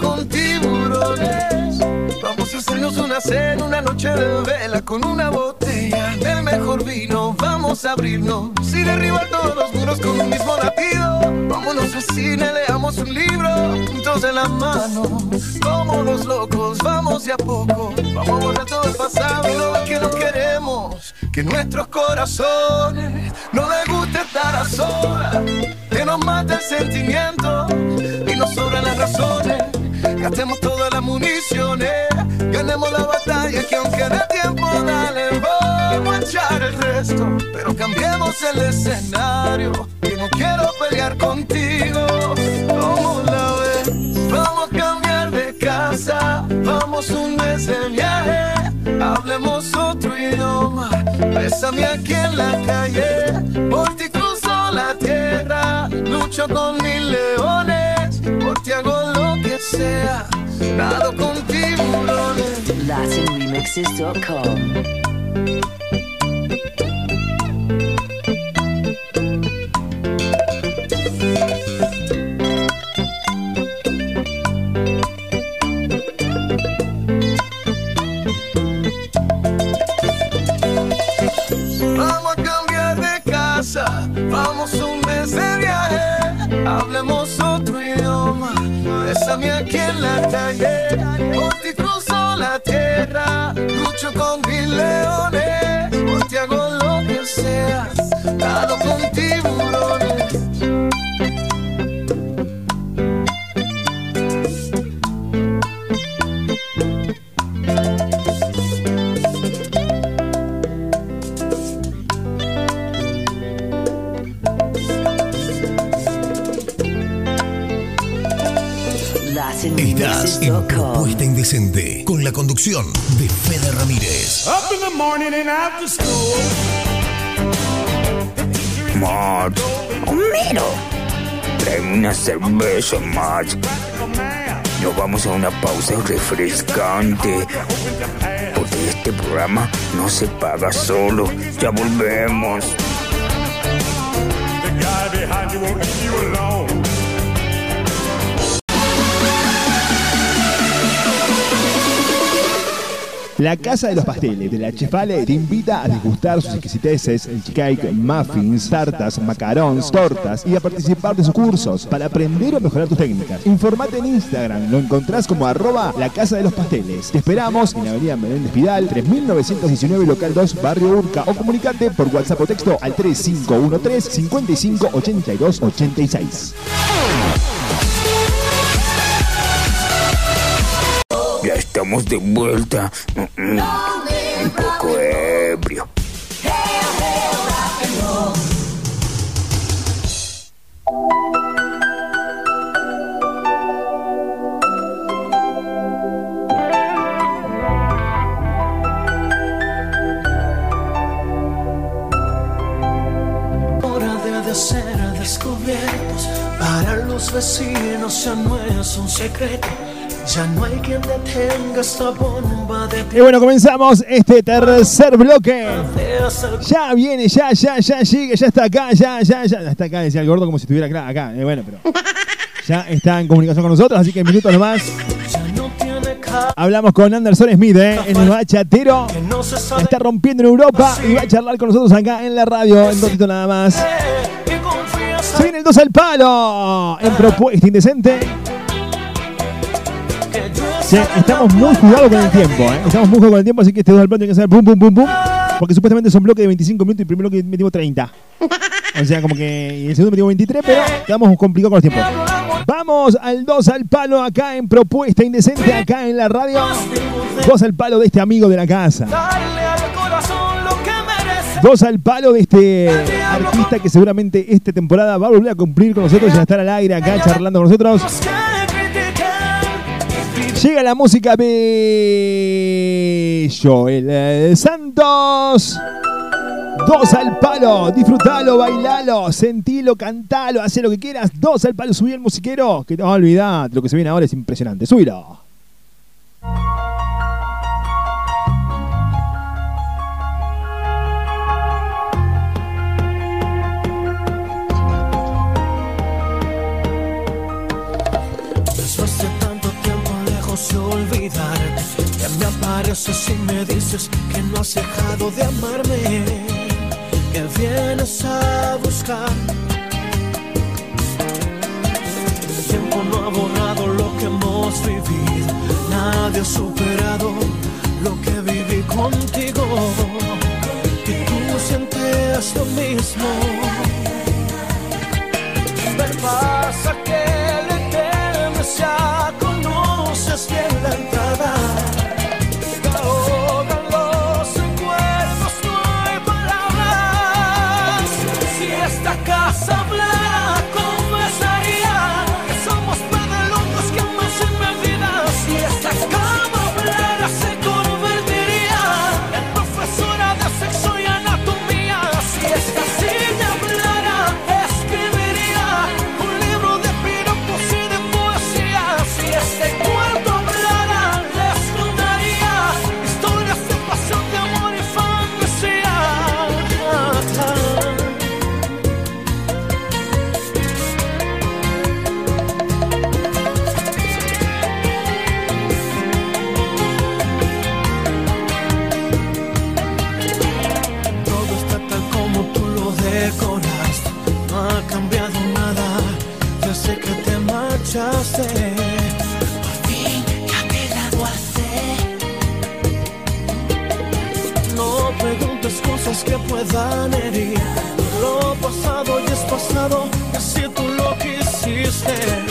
con tiburones. Vamos a hacernos una cena, una noche de vela con una botella del mejor vino. Vamos a abrirnos sin derribar todos los muros con un mismo latido. Vámonos al cine, leamos un libro juntos en la mano. Como los locos, vamos de a poco. Vamos a borrar todo el pasado y lo que nos queremos. Que nuestros corazones no les gusta estar a solas. Nos mata el sentimiento y nos sobran las razones. Gastemos todas las municiones, ganemos la batalla que aunque de tiempo dale, vamos a echar el resto, pero cambiemos el escenario, que no quiero pelear contigo, ¿cómo la ves? Vamos a cambiar de casa, vamos un mes de viaje, hablemos otro idioma, bésame aquí en la calle, por ti la tierra, lucho con mil leones, por ti hago lo que sea, nado con tiburones. LatinRemixes.com. Vamos hablemos otro idioma, bésame aquí en la calle, por ti cruzo la tierra, lucho con en Propuesta Indecente con la conducción de Fede Ramírez. Up in the morning and after school. Marge, Homero, tráeme una cerveza, Marge. Nos vamos a una pausa refrescante. Porque este programa no se paga solo. Ya volvemos. La Casa de los Pasteles de la Chefale te invita a degustar sus exquisiteces, cheesecake, muffins, tartas, macarons, tortas y a participar de sus cursos para aprender o mejorar tus técnicas. Informate en Instagram, lo encontrás como arroba la Casa de los Pasteles. Te esperamos en la avenida Menéndez Pidal, 3919 local 2, barrio Urca o comunicate por WhatsApp o texto al 3513 55 82 86. Estamos de vuelta. Mm, mm, Un poco ebrio. Hora de ser descubiertos para los vecinos ya no es un secreto. Ya no hay quien detenga esta bomba de Y bueno, comenzamos este tercer bloque. Ya viene, ya, ya, ya llega, ya está acá, ya, ya, ya. Ya está acá, decía el gordo como si estuviera acá. acá. Eh, bueno, pero ya está en comunicación con nosotros, así que en minutos nomás. Hablamos con Anderson Smith, ¿eh? el bachatero. está rompiendo en Europa y va a charlar con nosotros acá en la radio. En ratito nada más. confías Se viene el 2 al palo en propuesta indecente. Estamos muy jugados con el tiempo, ¿eh? Estamos muy jugados con el tiempo, así que este 2 al palo tiene que ser pum, pum, pum, pum. Porque supuestamente son bloques de 25 minutos y el primero que metimos 30. O sea, como que y el segundo metimos 23, pero estamos complicados con los tiempos. Vamos al 2 al palo acá en Propuesta Indecente, acá en la radio. 2 al palo de este amigo de la casa. darle al corazón lo que merece. Dos al palo de este artista que seguramente esta temporada va a volver a cumplir con nosotros y a estar al aire acá charlando con nosotros. Llega la música de Joel Santos. Dos al palo, disfrutalo, bailalo, sentilo, cantalo, haz lo que quieras. Dos al palo, subí el musiquero, que te vas a olvidar. Lo que se viene ahora es impresionante. Subilo. Ya me apareces y me dices que no has dejado de amarme, que vienes a buscar. El tiempo no ha borrado lo que hemos vivido, nadie ha superado lo que viví contigo. Y tú sientes lo mismo. Me pasa que le temes ya conoce hace que puedan herir. Lo pasado ya es pasado, así tú lo quisiste.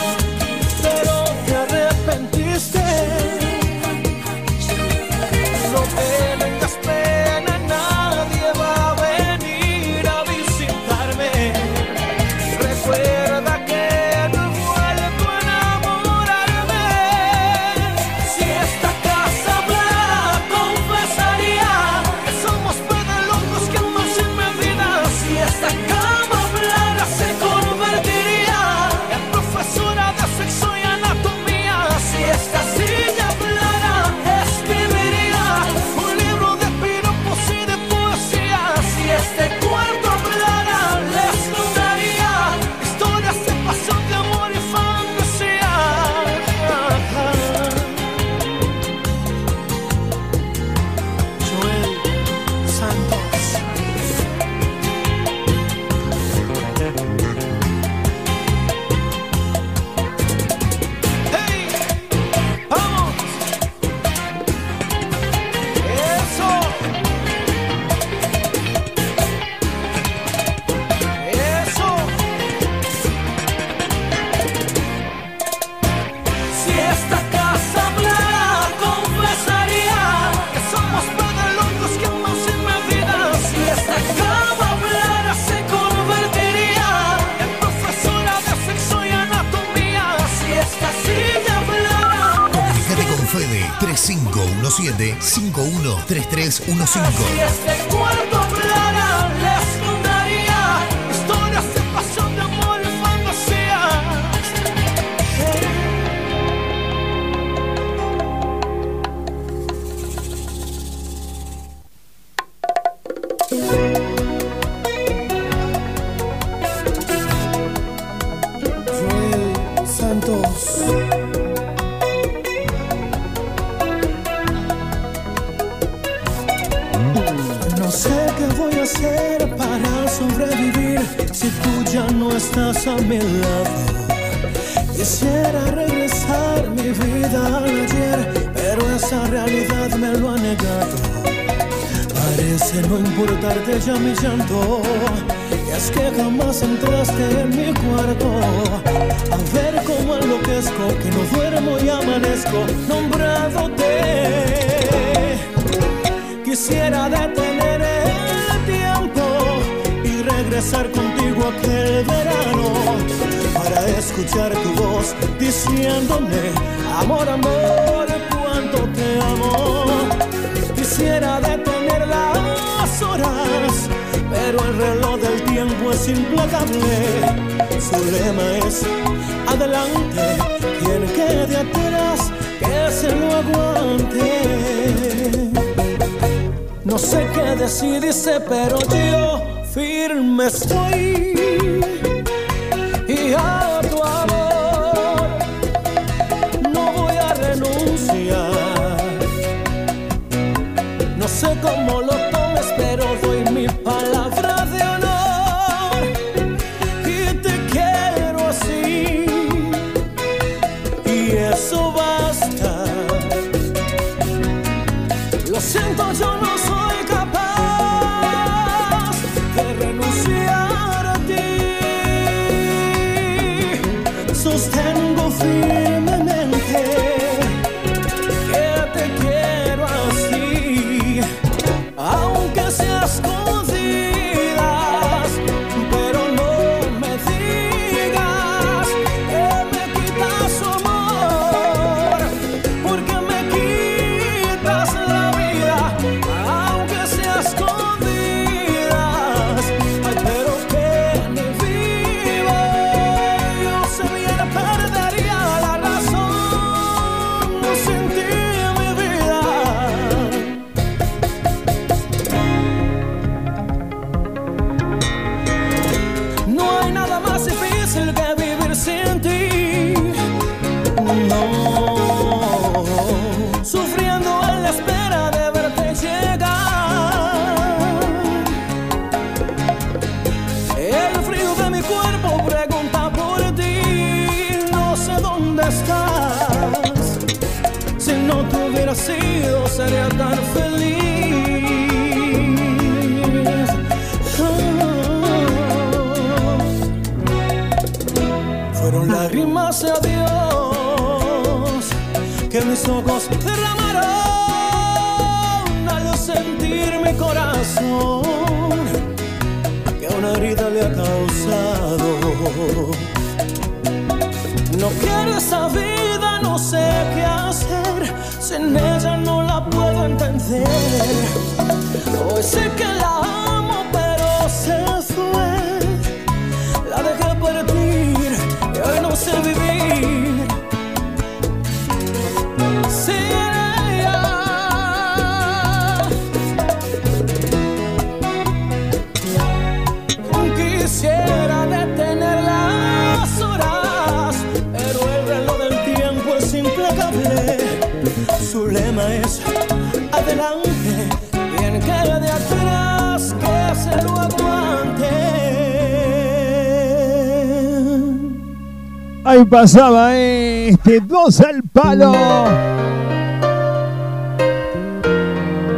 Pasaba este dos al palo.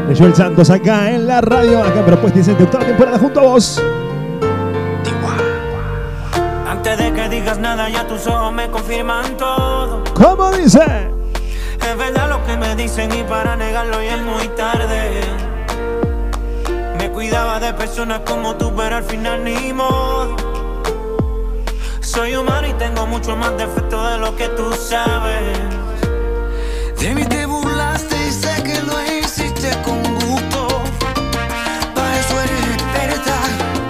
De Joel Santos acá en la radio, acá en Propuesta Indecente, octava temporada junto a vos. Antes de que digas nada, ya tus ojos me confirman todo. ¿Cómo dice? Es verdad lo que me dicen y para negarlo ya es muy tarde. Me cuidaba de personas como tú, pero al final ni modo. Soy humano y tengo mucho más defectos de lo que tú sabes. De mí te burlaste y sé que lo hiciste con gusto. Para eso eres experta.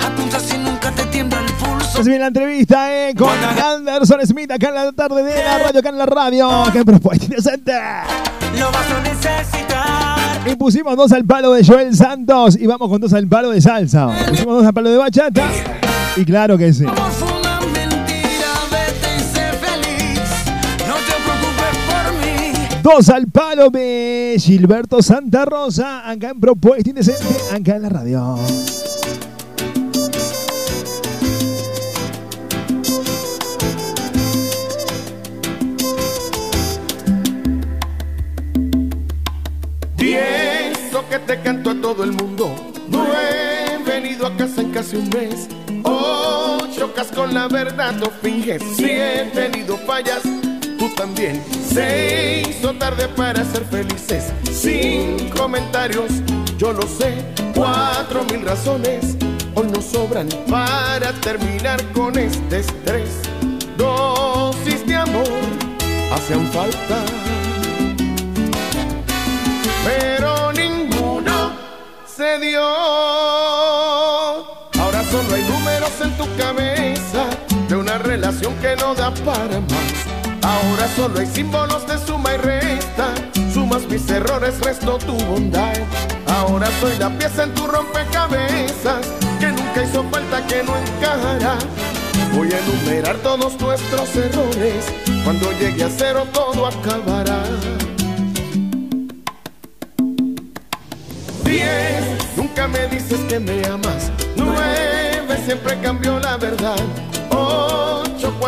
Apunta si nunca te tiembla el pulso. Se viene la entrevista eh, con Anderson Smith acá en la tarde de la radio, acá en la radio, en Propuesta Indecente. Lo vas a necesitar. Y pusimos dos al palo de Joel Santos y vamos con dos al palo de salsa. Pusimos dos al palo de bachata. Y claro que sí. Dos al palo de Gilberto Santa Rosa, acá en Propuesta Indecente, acá en la radio. Y eso que te canto a todo el mundo. No he venido a casa en casi un mes. Oh, chocas con la verdad, no finges. Si he tenido fallas, tú también. Se hizo tarde para ser felices. Sin comentarios, yo lo sé. Cuatro mil razones hoy nos sobran para terminar con este estrés. Dosis de amor hacían falta pero ninguno se dio. Ahora solo hay números en tu cabeza de una relación que no da para más. Ahora solo hay símbolos de suma y resta. Sumas mis errores, resto tu bondad. Ahora soy la pieza en tu rompecabezas que nunca hizo falta que no encajará. Voy a enumerar todos nuestros errores. Cuando llegue a cero todo acabará. Diez, nunca me dices que me amas. Nueve, siempre cambió la verdad.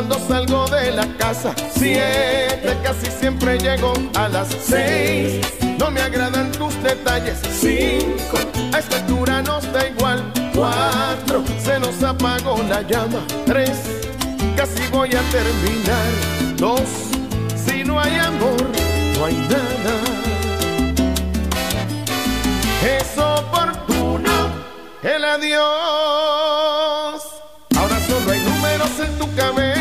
Cuando salgo de la casa. Siete, casi siempre llego a las seis. No me agradan tus detalles. Cinco, a esta altura nos da igual. Cuatro, se nos apagó la llama. Tres, casi voy a terminar. Dos, si no hay amor, no hay nada es oportuno el adiós. Ahora solo hay números en tu cabeza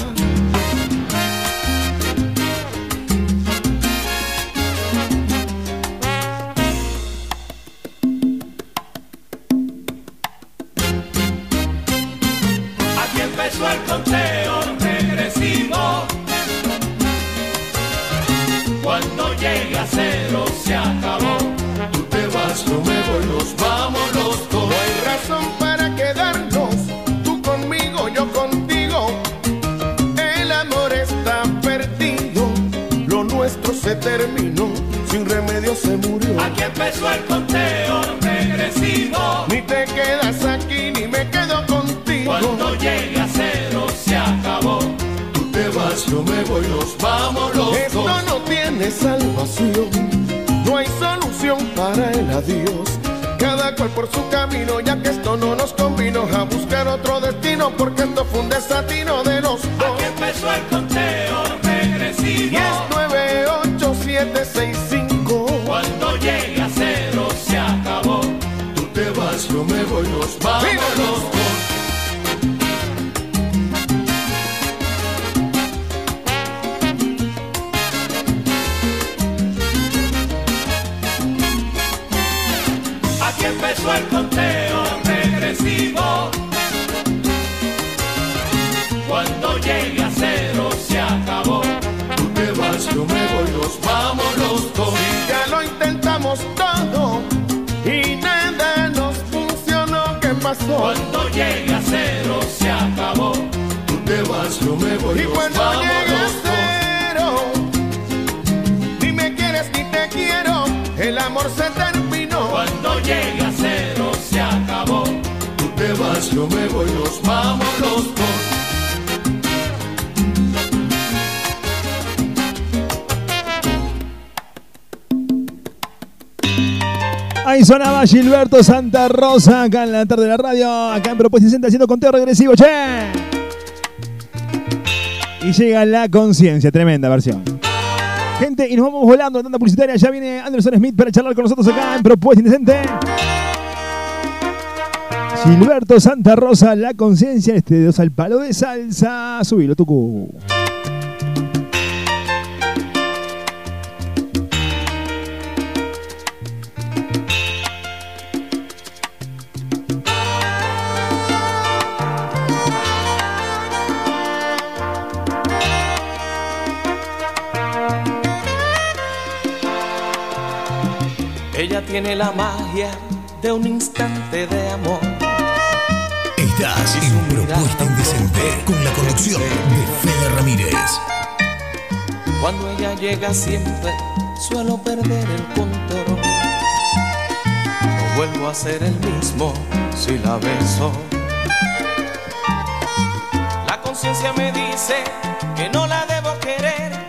nos vamos los dos. No hay razón para quedarnos, tú conmigo, yo contigo. El amor está perdido, lo nuestro se terminó, sin remedio se murió. Aquí empezó el conteo regresivo. Ni te quedas aquí, ni me quedo contigo. Cuando llegue a cero se acabó. Tú te vas, yo me voy, nos los Esto. Esto no tiene salvación para el adiós. Cada cual por su camino, ya que esto no nos convino a buscar otro destino, porque esto fue un desatino de los dos. Cuando llegue a cero se acabó. Tú te vas, yo me voy, Y cuando vamos llegue a los dos. Ni me quieres ni te quiero, el amor se terminó. Cuando llegue a cero se acabó. Tú te vas, yo me voy, nos vamos los dos. Ahí sonaba Gilberto Santa Rosa acá en la tarde de la radio, acá en Propuesta 60 haciendo conteo regresivo, che. Y llega la conciencia, tremenda versión. Gente, y nos vamos volando a tanda publicitaria. Ya viene Anderson Smith para charlar con nosotros acá en Propuesta Indecente. Gilberto Santa Rosa, la conciencia, este dedos al palo de salsa. Subilo, tucu. Tiene la magia de un instante de amor. Estás en Propuesta Indecente con la conducción de Fede Ramírez. Cuando ella llega siempre suelo perder el control. No vuelvo a ser el mismo si la beso. La conciencia me dice que no la debo querer.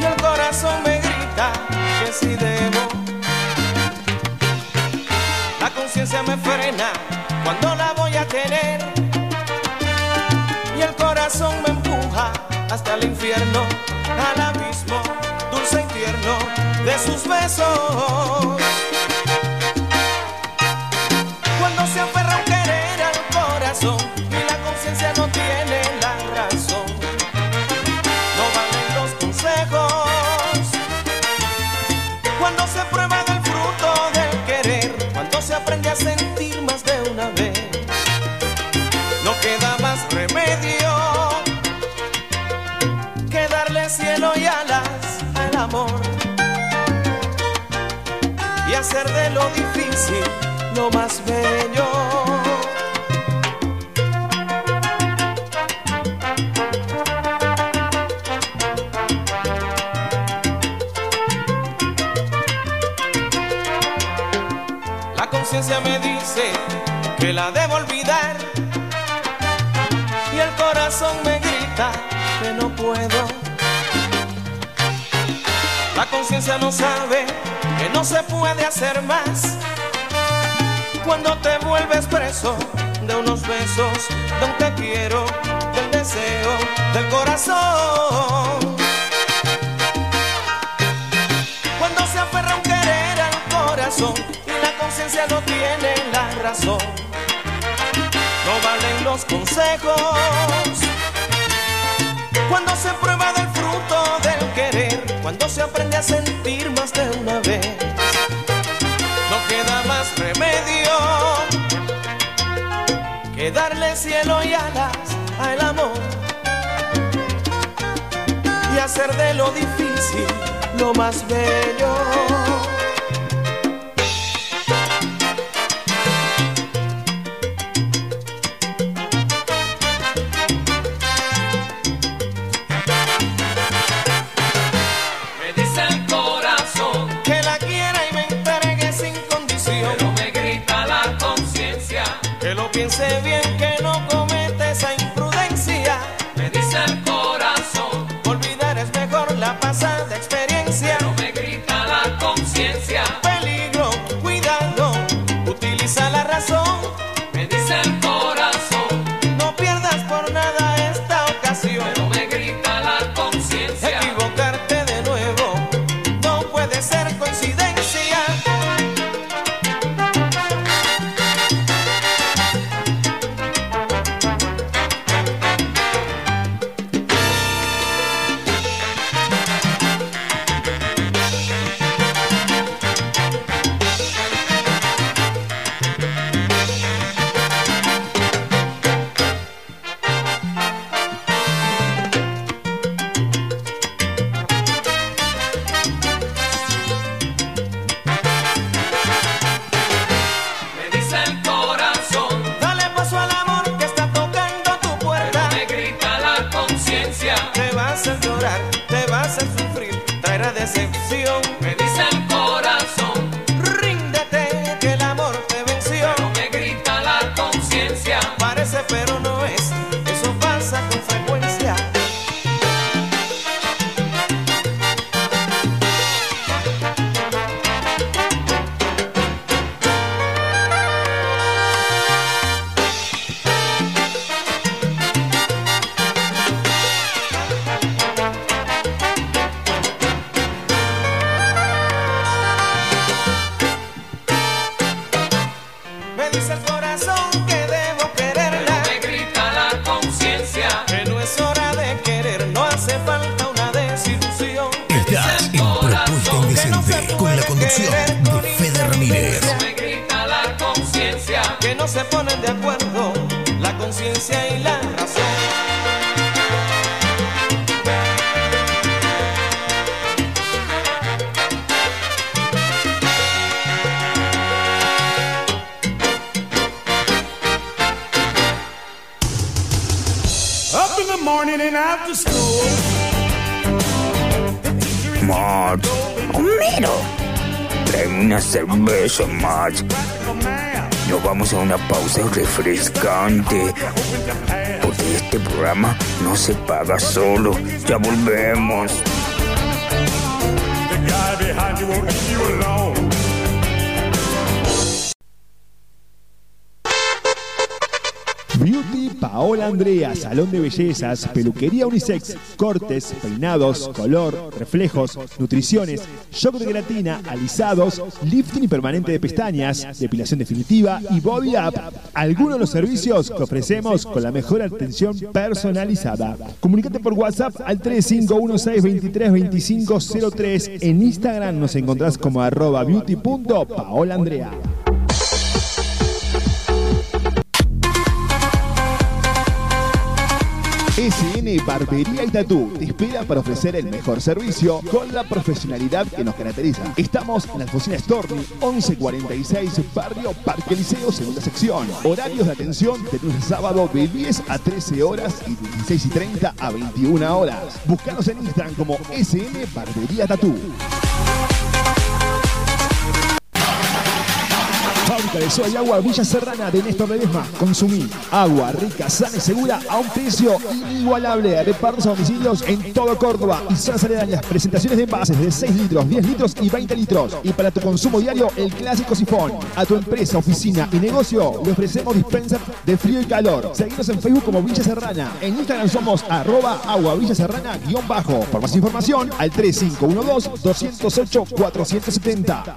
Y el corazón me grita que sí debo. Frena cuando la voy a tener. Y el corazón me empuja hasta el infierno, al abismo dulce y tierno de sus besos. De lo difícil lo más bello. Puede hacer más cuando te vuelves preso de unos besos, de un te quiero, del deseo, del corazón. Cuando se aferra un querer al corazón y la conciencia no tiene la razón, no valen los consejos. Cuando se prueba del fruto del querer, cuando se aprende a sentir más de una vez, darle cielo y alas al amor y hacer de lo difícil lo más bello. Porque este programa no se paga solo. Ya volvemos. Beauty Paola Andrea, salón de bellezas, peluquería unisex, cortes, peinados, color, reflejos, nutriciones, shock de gelatina, alisados, lifting y permanente de pestañas, depilación definitiva y body up. Algunos de los servicios que ofrecemos con la mejor atención personalizada. Comunícate por WhatsApp al 3516232503. En Instagram nos encontrás como arroba beauty.paolaandrea. SN Barbería y Tatú te espera para ofrecer el mejor servicio con la profesionalidad que nos caracteriza. Estamos en la Alfonsina Storni, 1146, Barrio Parque Liceo, segunda sección. Horarios de atención de lunes a sábado de 10 a 13 horas y de 16 y 30 a 21 horas. Búscanos en Instagram como SN Barbería Tatú. De soda y agua Villa Serrana de Néstor Ledesma. Consumí agua rica, sana y segura a un precio inigualable. Repartos a domicilios en todo Córdoba y zonas aledañas. Presentaciones de envases de 6 litros, 10 litros y 20 litros. Y para tu consumo diario, el clásico sifón. A tu empresa, oficina y negocio le ofrecemos dispenser de frío y calor. Seguimos en Facebook como Villa Serrana. En Instagram somos arroba agua Villa Serrana guion bajo. Por más información al 3512-208-470.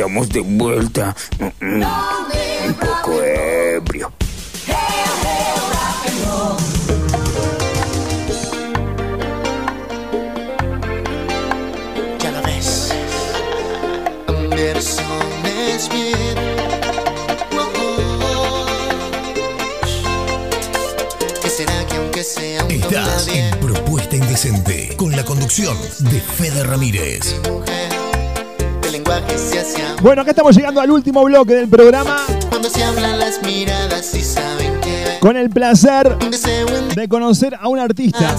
Estamos de vuelta. Mm, mm, Un poco ebrio. Ya lo ves. Anderson Smith. ¿Qué será que aunque sea un Estás en Propuesta Indecente con la conducción de Fede Ramírez. Lenguaje se Bueno, acá estamos llegando al último bloque del programa cuando se hablan las miradas y saben que con el placer de conocer a un artista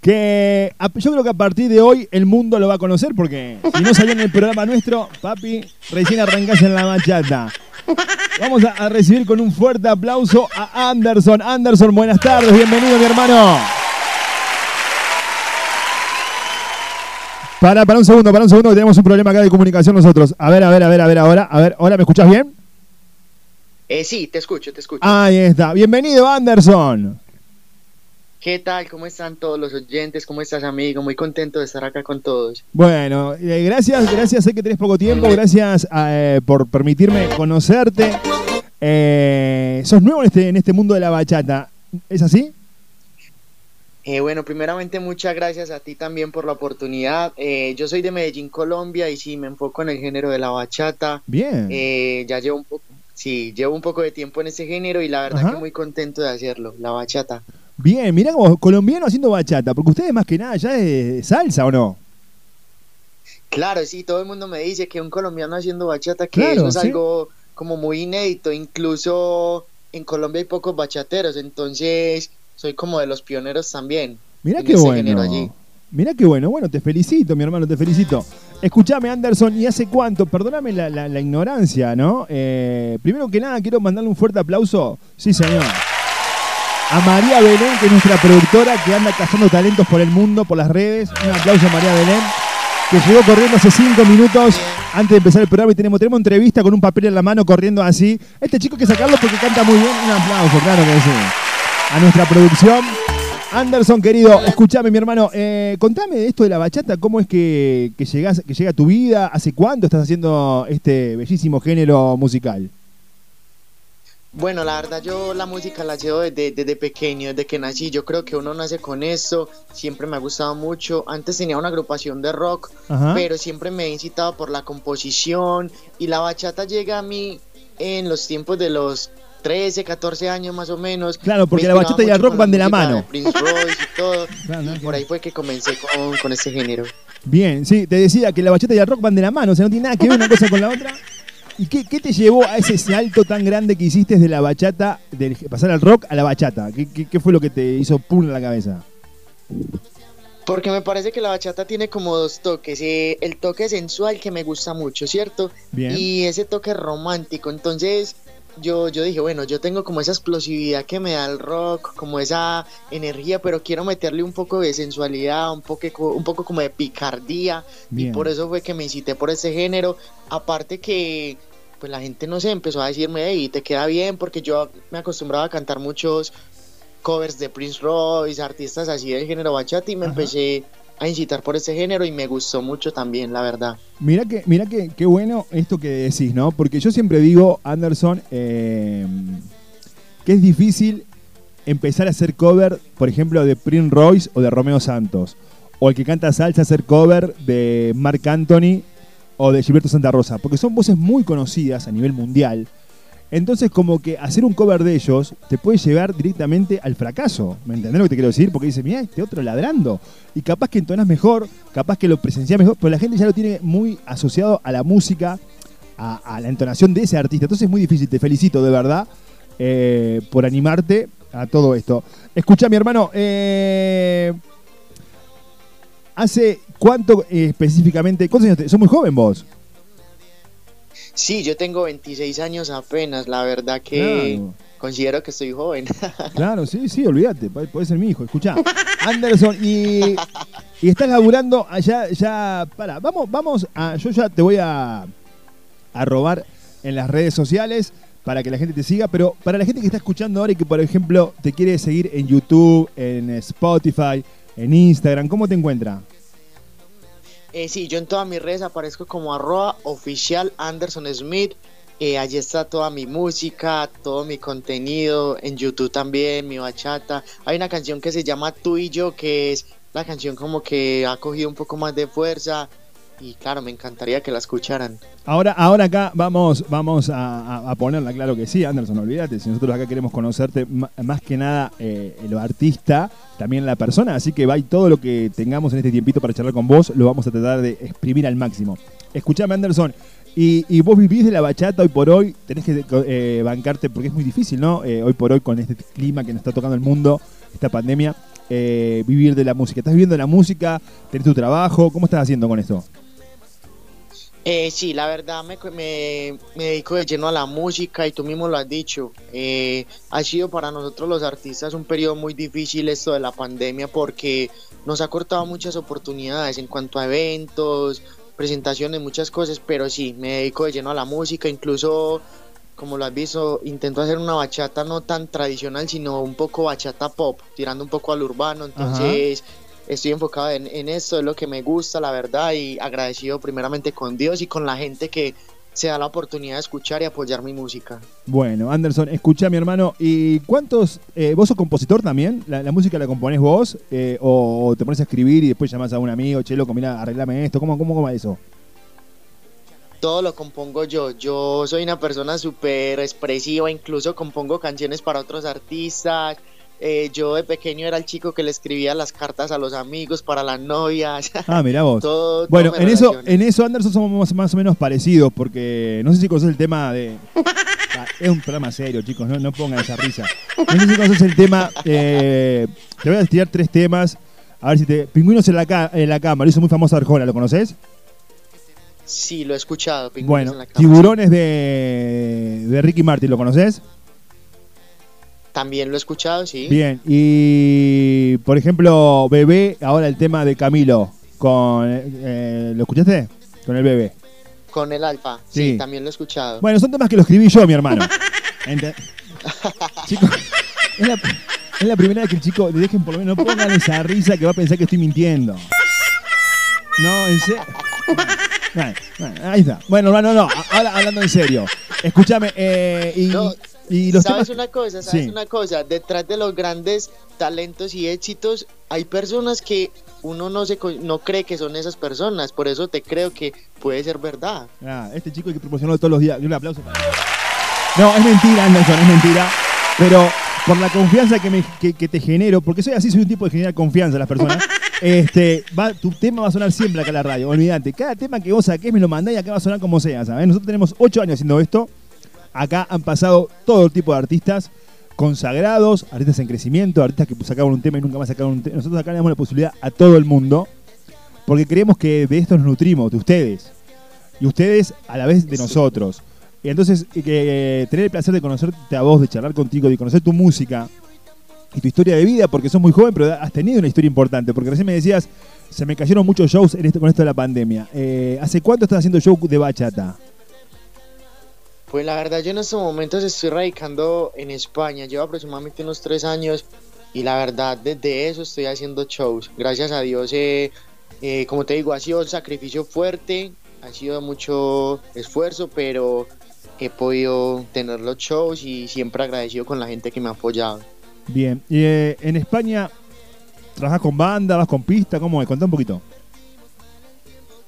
que yo creo que a partir de hoy el mundo lo va a conocer porque si no salió en el programa nuestro, papi, recién arrancás en la bachata. Vamos a, a recibir con un fuerte aplauso a Anderson. Anderson, buenas tardes, bienvenido mi hermano. Para, para un segundo, para un segundo, que tenemos un problema acá de comunicación nosotros. A ver, a ver, a ver, a ver, ahora, a ver, hola, ¿me escuchás bien? Eh, sí, te escucho, te escucho. Ahí está. Bienvenido, Anderson. ¿Qué tal? ¿Cómo están todos los oyentes? ¿Cómo estás, amigo? Muy contento de estar acá con todos. Bueno, eh, gracias, gracias, sé que tenés poco tiempo, gracias eh, por permitirme conocerte. Eh, sos nuevo en este, en este mundo de la bachata, ¿es así? Eh, bueno, primeramente muchas gracias a ti también por la oportunidad. Eh, yo soy de Medellín, Colombia, y sí, me enfoco en el género de la bachata. Bien. Eh, ya llevo un poco, sí, llevo un poco de tiempo en ese género y la verdad Ajá. que muy contento de hacerlo, la bachata. Bien, mirá como colombiano haciendo bachata, porque ustedes más que nada ya es salsa, ¿o no? Claro, sí, todo el mundo me dice que un colombiano haciendo bachata, que Claro, eso es sí. algo como muy inédito, incluso en Colombia hay pocos bachateros, entonces soy como de los pioneros también. Mirá en qué bueno. allí. Mirá qué bueno. Bueno, te felicito, mi hermano, te felicito. Escuchame, Anderson, ¿y hace cuánto? Perdóname la, la- la ignorancia, ¿no? Eh, primero que nada, quiero mandarle un fuerte aplauso. Sí, señor. A María Belén, que es nuestra productora, que anda cazando talentos por el mundo, por las redes. Un aplauso a María Belén, que llegó corriendo hace cinco minutos antes de empezar el programa y tenemos, tenemos entrevista con un papel en la mano corriendo así. Este chico hay que sacarlo porque canta muy bien. Un aplauso, claro que sí. A nuestra producción. Anderson, querido, escúchame, mi hermano, eh, contame de esto de la bachata, cómo es que, que, llegás- que llega a tu vida, hace cuánto estás haciendo este bellísimo género musical. Bueno, la verdad yo la música la llevo desde, desde pequeño, desde que nací. Yo creo que uno nace con eso, siempre me ha gustado mucho. Antes tenía una agrupación de rock, Ajá. pero siempre me he incitado por la composición y la bachata llega a mí en los tiempos de los 13, 14 años más o menos. Claro, porque la bachata y el rock van de la mano. Prince Royce y todo. y por ahí fue que comencé con, con este género. Bien, sí, te decía que la bachata y el rock van de la mano, o sea, no tiene nada que ver una cosa con la otra. ¿Y qué, qué te llevó a ese salto tan grande que hiciste de la bachata, de pasar al rock a la bachata? ¿Qué, qué, qué fue lo que te hizo pum en la cabeza? Porque me parece que la bachata tiene como dos toques. eh, el toque sensual que me gusta mucho, ¿cierto? Bien. Y ese toque romántico. Entonces yo, yo dije, bueno, yo tengo como esa explosividad que me da el rock, como esa energía, pero quiero meterle un poco de sensualidad, un poco, un poco como de picardía. Bien. Y por eso fue que me incité por ese género. Aparte que pues la gente no sé, empezó a decirme, hey, te queda bien, porque yo me acostumbraba a cantar muchos covers de Prince Royce, artistas así del género bachata y me empecé a incitar por ese género y me gustó mucho también, la verdad. Mira que, mira que qué bueno esto que decís, ¿no? Porque yo siempre digo, Anderson, eh, que es difícil empezar a hacer cover, por ejemplo, de Prince Royce o de Romeo Santos. O el que canta salsa hacer cover de Marc Anthony o de Gilberto Santa Rosa. Porque son voces muy conocidas a nivel mundial. Entonces, como que hacer un cover de ellos te puede llevar directamente al fracaso. ¿Me entendés lo que te quiero decir? Porque dice, mira, este otro ladrando. Y capaz que entonás mejor, capaz que lo presenciás mejor, pero la gente ya lo tiene muy asociado a la música, a, la entonación de ese artista. Entonces es muy difícil. Te felicito de verdad eh, por animarte a todo esto. Escucha, mi hermano, eh, ¿hace cuánto eh, específicamente? ¿Cuántos años tenés? ¿Sos muy joven vos? Sí, yo tengo 26 años apenas, la verdad que Claro. considero que estoy joven. Claro, sí, sí, olvídate, puede puede ser mi hijo, escuchá. Anderson, y, y estás laburando allá, ya, para, vamos, vamos a, yo ya te voy a, a robar en las redes sociales para que la gente te siga, pero para la gente que está escuchando ahora y que, por ejemplo, te quiere seguir en YouTube, en Spotify, en Instagram, ¿cómo te encuentra? Eh, sí, yo en todas mis redes aparezco como arroba oficial Anderson Smith. Eh, allí está toda mi música, todo mi contenido, en YouTube también, mi bachata. Hay una canción que se llama Tú y yo, que es la canción como que ha cogido un poco más de fuerza. Y claro, me encantaría que la escucharan. Ahora, ahora acá vamos, vamos a, ponerla, claro que sí, Anderson, olvídate. Si nosotros acá queremos conocerte más que nada eh, lo artista, también la persona, así que va y todo lo que tengamos en este tiempito para charlar con vos, lo vamos a tratar de exprimir al máximo. Escuchame, Anderson, y, y vos vivís de la bachata hoy por hoy, tenés que eh, bancarte, porque es muy difícil, ¿no? Eh, hoy por hoy con este clima que nos está tocando el mundo, esta pandemia, eh, vivir de la música. ¿Estás viviendo de la música? ¿Tenés tu trabajo? ¿Cómo estás haciendo con esto? Eh, sí, la verdad me, me, me dedico de lleno a la música y tú mismo lo has dicho. Eh, ha sido para nosotros los artistas un periodo muy difícil esto de la pandemia porque nos ha cortado muchas oportunidades en cuanto a eventos, presentaciones, muchas cosas, pero sí, me dedico de lleno a la música, incluso como lo has visto, intento hacer una bachata no tan tradicional, sino un poco bachata pop, tirando un poco al urbano, entonces estoy enfocado en, en esto, es lo que me gusta, la verdad, y agradecido primeramente con Dios y con la gente que se da la oportunidad de escuchar y apoyar mi música. Bueno, Anderson, escucha mi hermano. ¿Y cuántos? eh, ¿Vos sos compositor también? ¿La, la música la componés vos? Eh, o, o te pones a escribir y después llamás a un amigo, che, loco, mira, arreglame esto? ¿Cómo, cómo, cómo va eso? Todo lo compongo yo. Yo soy una persona súper expresiva, incluso compongo canciones para otros artistas. Eh, yo de pequeño era el chico que le escribía las cartas a los amigos para las novias. Ah, mirá vos. Todo- bueno, en eso, en eso, Anderson, somos más, más o menos parecidos, porque no sé si conoces el tema de. Ah, Es un programa serio, chicos, no, no pongan esa risa. No sé si conoces el tema. eh, te voy a tirar tres temas. A ver si te. Pingüinos en la, ca- en la cama, lo hizo muy famoso Arjona, ¿lo conoces? Sí, lo he escuchado. Pingüinos Bueno, en la cama. Tiburones de, de Ricky Martin, ¿lo conoces? También lo he escuchado, sí. Bien, y por ejemplo, Bebé, ahora el tema de Camilo, con eh, ¿lo escuchaste? Con el bebé. Con el Alfa. Sí. Sí. también lo he escuchado. Bueno, son temas que lo escribí yo, mi hermano. Chicos, es la, es la primera vez que el chico, le dejen por lo menos, no pongan esa risa que va a pensar que estoy mintiendo. No, en serio. Bueno, bueno, ahí está. Bueno, hermano, no, a- ahora hablando en serio. Escúchame, eh, y, No, y los ¿Sabes temas... una cosa? ¿Sabes Sí. una cosa? Detrás de los grandes talentos y éxitos hay personas que uno no se no cree que son esas personas, por eso te creo que puede ser verdad. Ah, este chico hay que proporcionarlo todos los días. Un aplauso para él. No, es mentira, Anderson, es mentira. Pero por la confianza que, me, que, que te genero, porque soy así, soy un tipo de generar confianza a las personas, este, va, tu tema va a sonar siempre acá en la radio, olvídate. Cada tema que vos saques me lo mandás y acá va a sonar como sea, ¿sabes? Nosotros tenemos ocho años haciendo esto. Acá han pasado todo tipo de artistas consagrados, artistas en crecimiento, artistas que sacaban un tema y nunca más sacaron un tema. Nosotros acá le damos la posibilidad a todo el mundo, porque creemos que de esto nos nutrimos, de ustedes y ustedes a la vez de nosotros. Y entonces, eh, tener el placer de conocerte a vos, de charlar contigo, de conocer tu música y tu historia de vida, porque sos muy joven, pero has tenido una historia importante. Porque recién me decías, se me cayeron muchos shows en esto, con esto de la pandemia. Eh, ¿Hace cuánto estás haciendo show de bachata? Pues la verdad yo en estos momentos estoy radicando en España, llevo aproximadamente unos tres años y la verdad desde eso estoy haciendo shows. Gracias a Dios, eh, eh, como te digo, ha sido un sacrificio fuerte, ha sido mucho esfuerzo, pero he podido tener los shows y siempre agradecido con la gente que me ha apoyado. Bien. Y, eh, en España, ¿trabajas con banda, vas con pista? ¿Cómo es? Contá un poquito.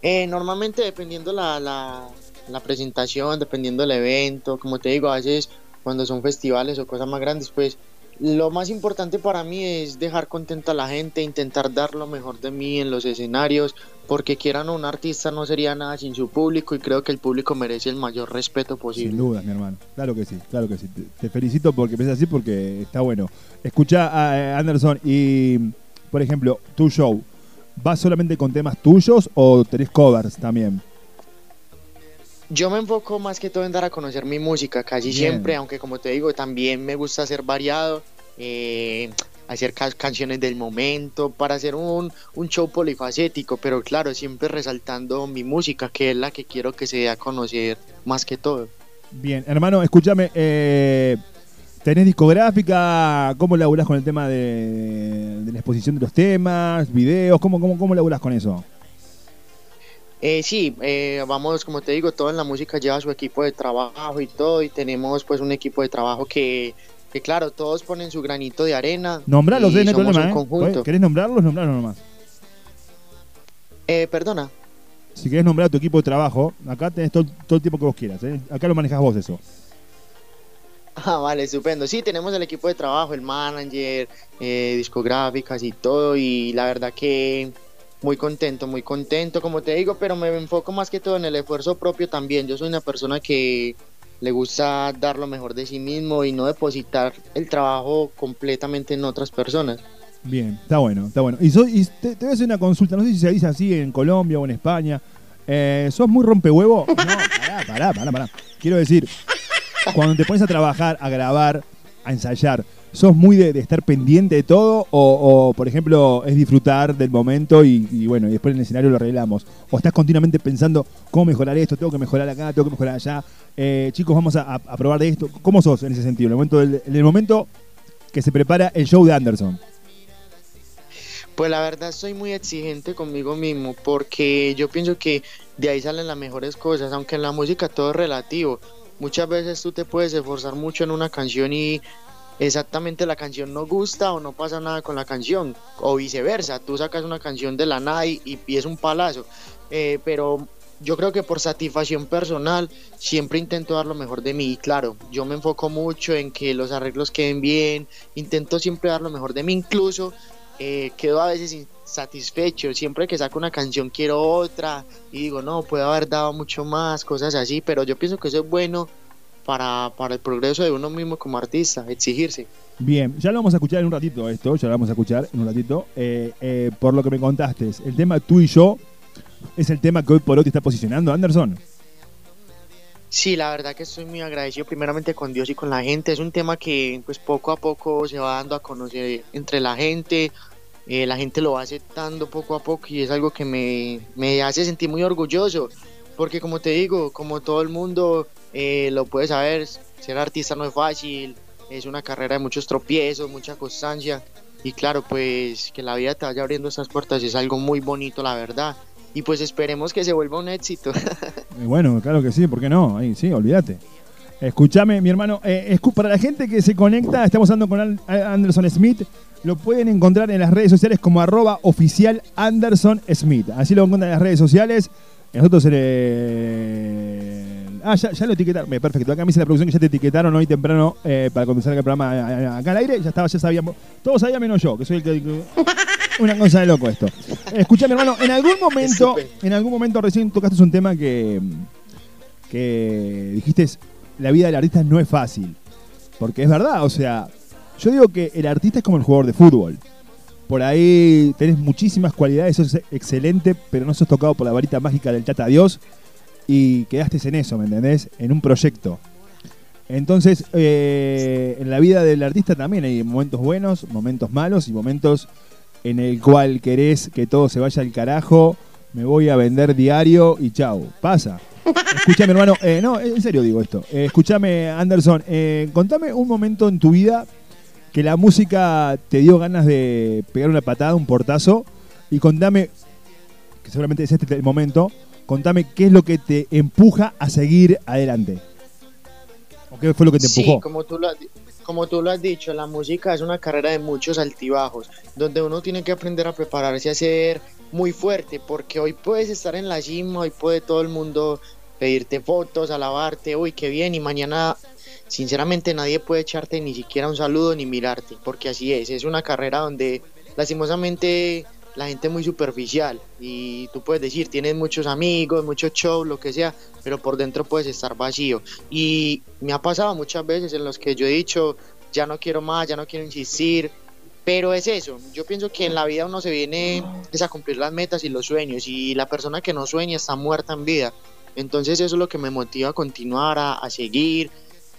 Eh, normalmente dependiendo la, la, la presentación, dependiendo del evento, como te digo, a veces cuando son festivales o cosas más grandes, pues lo más importante para mí es dejar contenta a la gente, intentar dar lo mejor de mí en los escenarios, porque quieran un artista no sería nada sin su público y creo que el público merece el mayor respeto Sin posible. dudas, mi hermano. Claro que sí, claro que sí. Te, felicito porque empecé así porque está bueno. Escucha, a Anderson, y por ejemplo, tu show, ¿vas solamente con temas tuyos o tenés covers también? Yo me enfoco más que todo en dar a conocer mi música, casi Bien. siempre, aunque como te digo, también me gusta ser variado, eh, hacer ca- canciones del momento, para hacer un, un show polifacético, pero claro, siempre resaltando mi música, que es la que quiero que se dé a conocer más que todo. Bien, hermano, escúchame. Eh, ¿Tenés discográfica? ¿Cómo laburás con el tema de, de la exposición de los temas? ¿Videos? ¿Cómo, cómo, cómo laburás con eso? Eh, sí, eh, vamos, como te digo, todo en la música lleva su equipo de trabajo y todo, y tenemos pues un equipo de trabajo que, que claro, todos ponen su granito de arena. Nombralos, y no hay somos problema, un ¿eh? conjunto. ¿Querés nombrarlos? Nombrarlos nomás. Eh, perdona. Si querés nombrar a tu equipo de trabajo, acá tenés todo, todo el tiempo que vos quieras. ¿eh? Acá lo manejás vos eso. Ah, vale, estupendo. Sí, tenemos el equipo de trabajo, el manager, eh, discográficas y todo, y la verdad que muy contento, muy contento, como te digo, pero me enfoco más que todo en el esfuerzo propio también. Yo soy una persona que le gusta dar lo mejor de sí mismo y no depositar el trabajo completamente en otras personas. Bien, está bueno, está bueno. Y, so- y te, te voy a hacer una consulta, no sé si se dice así en Colombia o en España. Eh, ¿Sos muy rompehuevo? No, pará, pará, pará, pará. Quiero decir, cuando te pones a trabajar, a grabar, a ensayar, ¿sos muy de, estar pendiente de todo? O, o, por ejemplo, es disfrutar del momento y, y, bueno, y después en el escenario lo arreglamos? ¿O estás continuamente pensando cómo mejorar esto, tengo que mejorar acá, tengo que mejorar allá? Eh, chicos, vamos a, probar de esto. ¿Cómo sos en ese sentido? En el momento, del- en el momento que se prepara el show de Anderson. Pues la verdad soy muy exigente conmigo mismo porque yo pienso que de ahí salen las mejores cosas, aunque en la música todo es relativo. Muchas veces tú te puedes esforzar mucho en una canción y exactamente la canción no gusta o no pasa nada con la canción o viceversa, tú sacas una canción de la nada y, y es un palazo. Eh, pero yo creo que por satisfacción personal siempre intento dar lo mejor de mí claro, yo me enfoco mucho en que los arreglos queden bien, intento siempre dar lo mejor de mí, incluso eh, quedo a veces insatisfecho. Siempre que saco una canción quiero otra y digo, no, puedo haber dado mucho más, cosas así, pero yo pienso que eso es bueno para, para el progreso de uno mismo como artista, exigirse. Bien, ya lo vamos a escuchar en un ratito esto, ya lo vamos a escuchar en un ratito. Eh, eh, por lo que me contaste, el tema tú y yo es el tema que hoy por hoy te está posicionando, Anderson. Sí, la verdad que estoy muy agradecido primeramente con Dios y con la gente. Es un tema que pues poco a poco se va dando a conocer entre la gente. Eh, la gente lo va aceptando poco a poco y es algo que me, me hace sentir muy orgulloso. Porque como te digo, como todo el mundo eh, lo puede saber, ser artista no es fácil. Es una carrera de muchos tropiezos, mucha constancia. Y claro, pues que la vida te vaya abriendo esas puertas es algo muy bonito, la verdad. Y pues esperemos que se vuelva un éxito. Eh, bueno, claro que sí, ¿por qué no? Ahí sí, olvídate. Escúchame, mi hermano, eh, para la gente que se conecta, estamos hablando con Anderson Smith. Lo pueden encontrar en las redes sociales como arroba oficial Anderson Smith. Así lo encuentran en las redes sociales. Nosotros el- Ah, ya, ya lo etiquetaron. Bien, Perfecto. Acá me dice la producción que ya te etiquetaron hoy temprano eh, para salga el programa eh, acá al aire. Ya estaba, ya sabíamos. Todos sabían menos yo, que soy el que. Una cosa de loco esto. Escuchame, hermano, en algún momento, en algún momento recién tocaste un tema que, que dijiste, la vida del artista no es fácil. Porque es verdad, o sea, yo digo que el artista es como el jugador de fútbol. Por ahí tenés muchísimas cualidades, sos excelente, pero no sos tocado por la varita mágica del Tata Dios y quedaste en eso, ¿me entendés? En un proyecto. Entonces, eh, en la vida del artista también hay momentos buenos, momentos malos y momentos en el cual querés que todo se vaya al carajo, me voy a vender diario y chau. Pasa. Escúchame, hermano. eh, no, en serio digo esto. Eh, escúchame, Anderson. eh, contame un momento en tu vida que la música te dio ganas de pegar una patada, un portazo. Y contame, que seguramente es este el momento, contame qué es lo que te empuja a seguir adelante. ¿O qué fue lo que te Sí, empujó? como tú, lo has, como tú lo has dicho, la música es una carrera de muchos altibajos, donde uno tiene que aprender a prepararse a ser muy fuerte, porque hoy puedes estar en la cima, hoy puede todo el mundo pedirte fotos, alabarte, uy, qué bien, y mañana, sinceramente, nadie puede echarte ni siquiera un saludo ni mirarte, porque así es, es una carrera donde lastimosamente la gente muy superficial y tú puedes decir, tienes muchos amigos, muchos shows, lo que sea, pero por dentro puedes estar vacío. Y me ha pasado muchas veces en los que yo he dicho, ya no quiero más, ya no quiero insistir, pero es eso, yo pienso que en la vida uno se viene es a cumplir las metas y los sueños y la persona que no sueña está muerta en vida. Entonces eso es lo que me motiva a continuar, a, a seguir.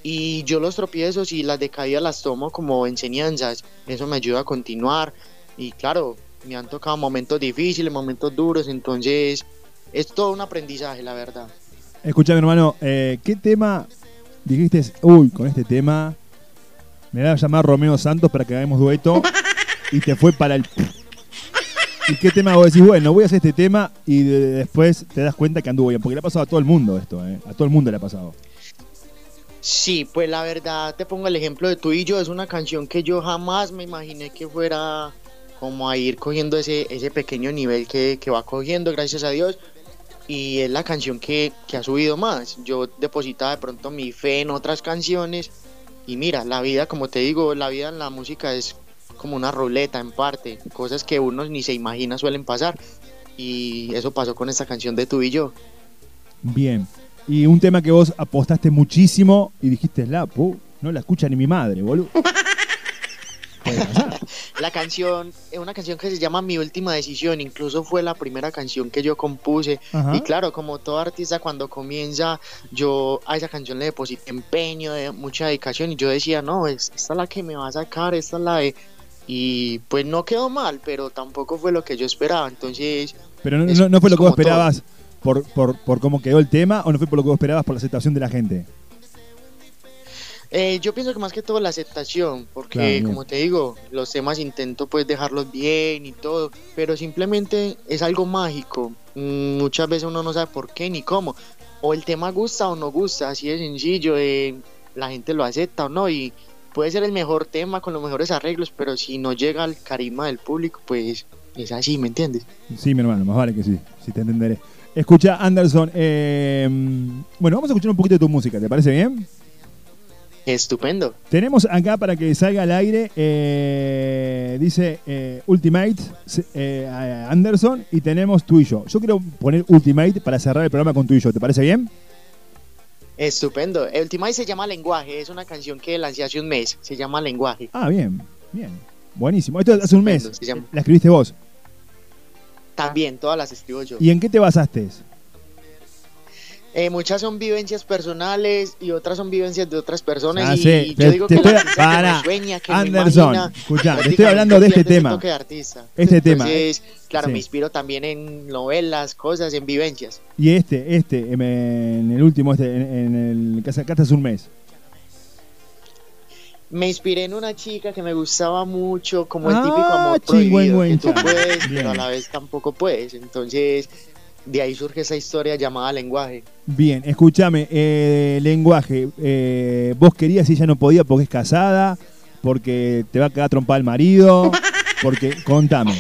Y yo los tropiezos y las decaídas las tomo como enseñanzas. Eso me ayuda a continuar. Y claro, me han tocado momentos difíciles, momentos duros. Entonces es todo un aprendizaje, la verdad. Escuchame, hermano, eh, ¿qué tema dijiste? Uy, con este tema me voy a llamar Romeo Santos para que hagamos dueto y te fue para el... ¿Y qué tema vos decís? Bueno, voy a hacer este tema y de- después te das cuenta que anduvo bien, porque le ha pasado a todo el mundo esto, ¿eh? A todo el mundo le ha pasado. Sí, pues la verdad te pongo el ejemplo de tú y yo. Es una canción que yo jamás me imaginé que fuera como a ir cogiendo ese, ese pequeño nivel que, que va cogiendo, gracias a Dios. Y es la canción que, que ha subido más. Yo depositaba de pronto mi fe en otras canciones. Y mira, la vida, como te digo, la vida en la música es como una ruleta en parte. Cosas que uno ni se imagina suelen pasar. Y eso pasó con esta canción de tú y yo. Bien. Y un tema que vos apostaste muchísimo y dijiste, la, pu, no la escucha ni mi madre, boludo. La canción, es una canción que se llama Mi Última Decisión, incluso fue la primera canción que yo compuse. Ajá. Y claro, como todo artista cuando comienza, yo a esa canción le deposité empeño, de mucha dedicación y yo decía, no, es- esta es la que me va a sacar, esta es la de... Y pues no quedó mal, pero tampoco fue lo que yo esperaba, entonces... Pero no, es- no- no fue lo que vos esperabas por, por, por cómo quedó el tema o no fue por lo que vos esperabas por la aceptación de la gente. Eh, yo pienso que más que todo la aceptación, porque Claro, como te digo, los temas intento pues dejarlos bien y todo, pero simplemente es algo mágico. Mm, Muchas veces uno no sabe por qué ni cómo. O el tema gusta o no gusta, así de sencillo, eh, la gente lo acepta o no y puede ser el mejor tema con los mejores arreglos, pero si no llega al carisma del público, pues es así, ¿me entiendes? Sí, mi hermano, más vale que sí, si te entenderé. Escucha, Anderson, eh, bueno, vamos a escuchar un poquito de tu música, ¿te parece bien? Estupendo. Tenemos acá para que salga al aire, eh, dice eh, Ultimate eh, Anderson y tenemos tú y yo. Yo quiero poner Ultimate para cerrar el programa con tú y yo, ¿te parece bien? Estupendo. El tema se llama Lenguaje, es una canción que lancé hace un mes, se llama Lenguaje. Ah, bien, bien. Buenísimo. Esto hace un mes. Estupendo, se llama. La escribiste vos. También, todas las escribo yo. ¿Y en qué te basaste? Eh, muchas son vivencias personales y otras son vivencias de otras personas. Ah, y sí, yo te- digo te que estoy- que para. no sueña, que Anderson, imagina, escuchá, te estoy hablando de este pierde tema. de artista. Este tema. Entonces, claro, Sí. me inspiro también en novelas, cosas, en vivencias. Y este, este, en el último, este, en, en el que sacaste hace un mes. Me inspiré en una chica que me gustaba mucho, como el Ah, típico amor prohibido, que tú puedes, pero a la vez tampoco puedes. Entonces, de ahí surge esa historia llamada lenguaje. Bien, escúchame, eh, lenguaje. eh, vos querías y ella no podía porque es casada, porque te va a quedar trompada el marido, porque. Contame.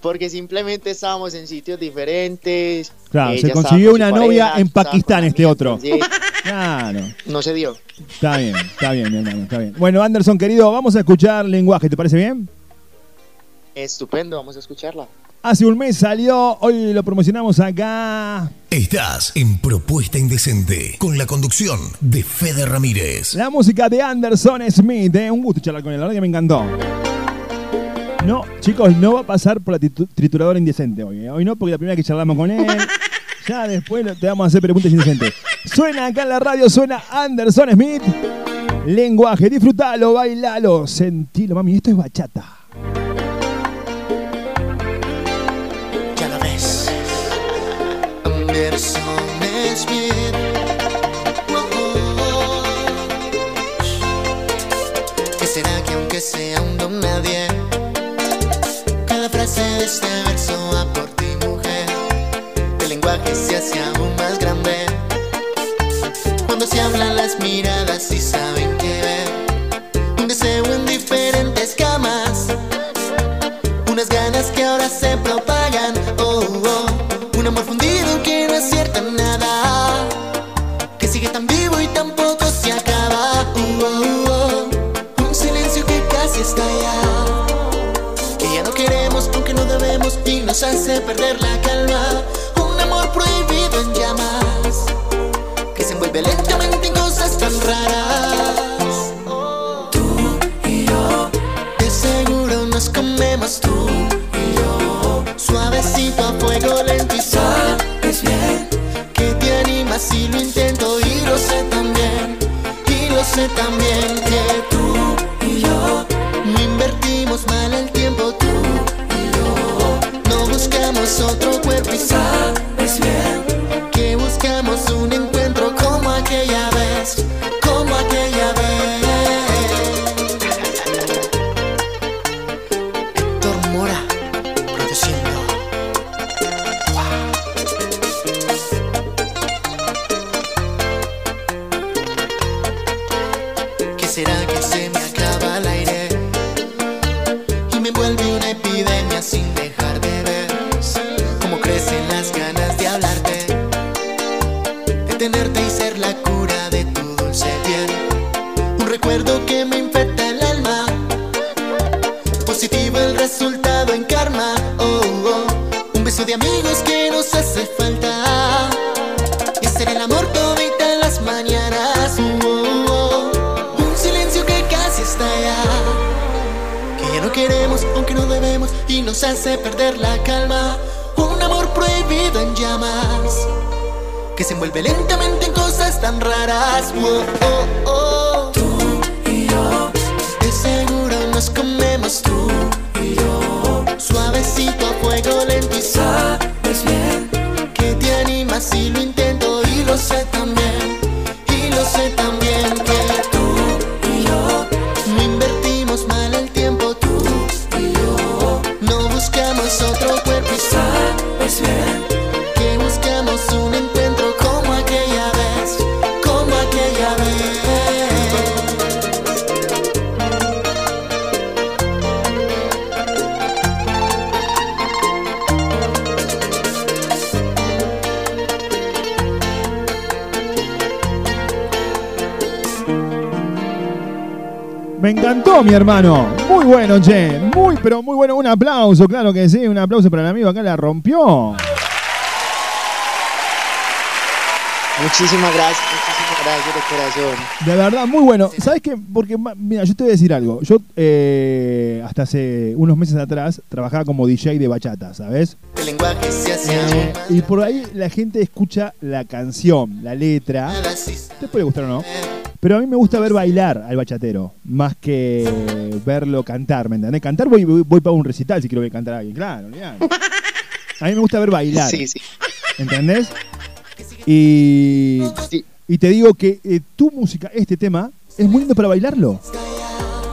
Porque simplemente estábamos en sitios diferentes. Claro, se consiguió una novia pareja, en Pakistán este mía, otro. entonces, Claro. no se dio. Está bien, está bien, mi hermano, está bien. Bueno, Anderson, querido, vamos a escuchar lenguaje, ¿te parece bien? Estupendo, vamos a escucharla. Hace un mes salió, hoy lo promocionamos acá. Estás en Propuesta Indecente con la conducción de Fede Ramírez. La música de Anderson Smith, ¿eh? un gusto charlar con él, la verdad que me encantó. No, chicos, no va a pasar por la tritu- trituradora indecente hoy. ¿eh? Hoy no, porque la primera que charlamos con él. Ya después te vamos a hacer preguntas indecentes. Suena acá en la radio, suena Anderson Smith. Lenguaje, disfrutalo, bailalo, sentilo, mami. Esto es bachata. Que sea un don nadie? Cada frase de este verso va por ti, mujer. El lenguaje se hace perder la calma. Un amor prohibido en llamas, que se envuelve lentamente en cosas tan raras. Tú y yo, de seguro nos comemos tú y yo. Suavecito a fuego lento y sabes bien que te animas si lo intento y lo sé también, y lo sé también. Raras. Oh, oh, oh. Encantó, mi hermano. Muy bueno, che. Muy, pero muy bueno. Un aplauso, claro que sí. Un aplauso para el amigo acá, la rompió. Muchísimas gracias, muchísimas gracias de corazón. De verdad, muy bueno. ¿Sabes qué? Porque, mira, yo te voy a decir algo. Yo, eh, hasta hace unos meses atrás, trabajaba como DJ de bachata, ¿sabes? El lenguaje se hace Eh, y por ahí la gente escucha la canción, la letra. Te puede gustar o no. Pero a mí me gusta ver bailar al bachatero, más que verlo cantar, ¿me entendés? Cantar voy, voy, voy para un recital si quiero ver cantar a alguien, claro. olvidate. A mí me gusta ver bailar. Sí, sí. ¿Entendés? Y, y te digo que eh, tu música, este tema, es muy lindo para bailarlo.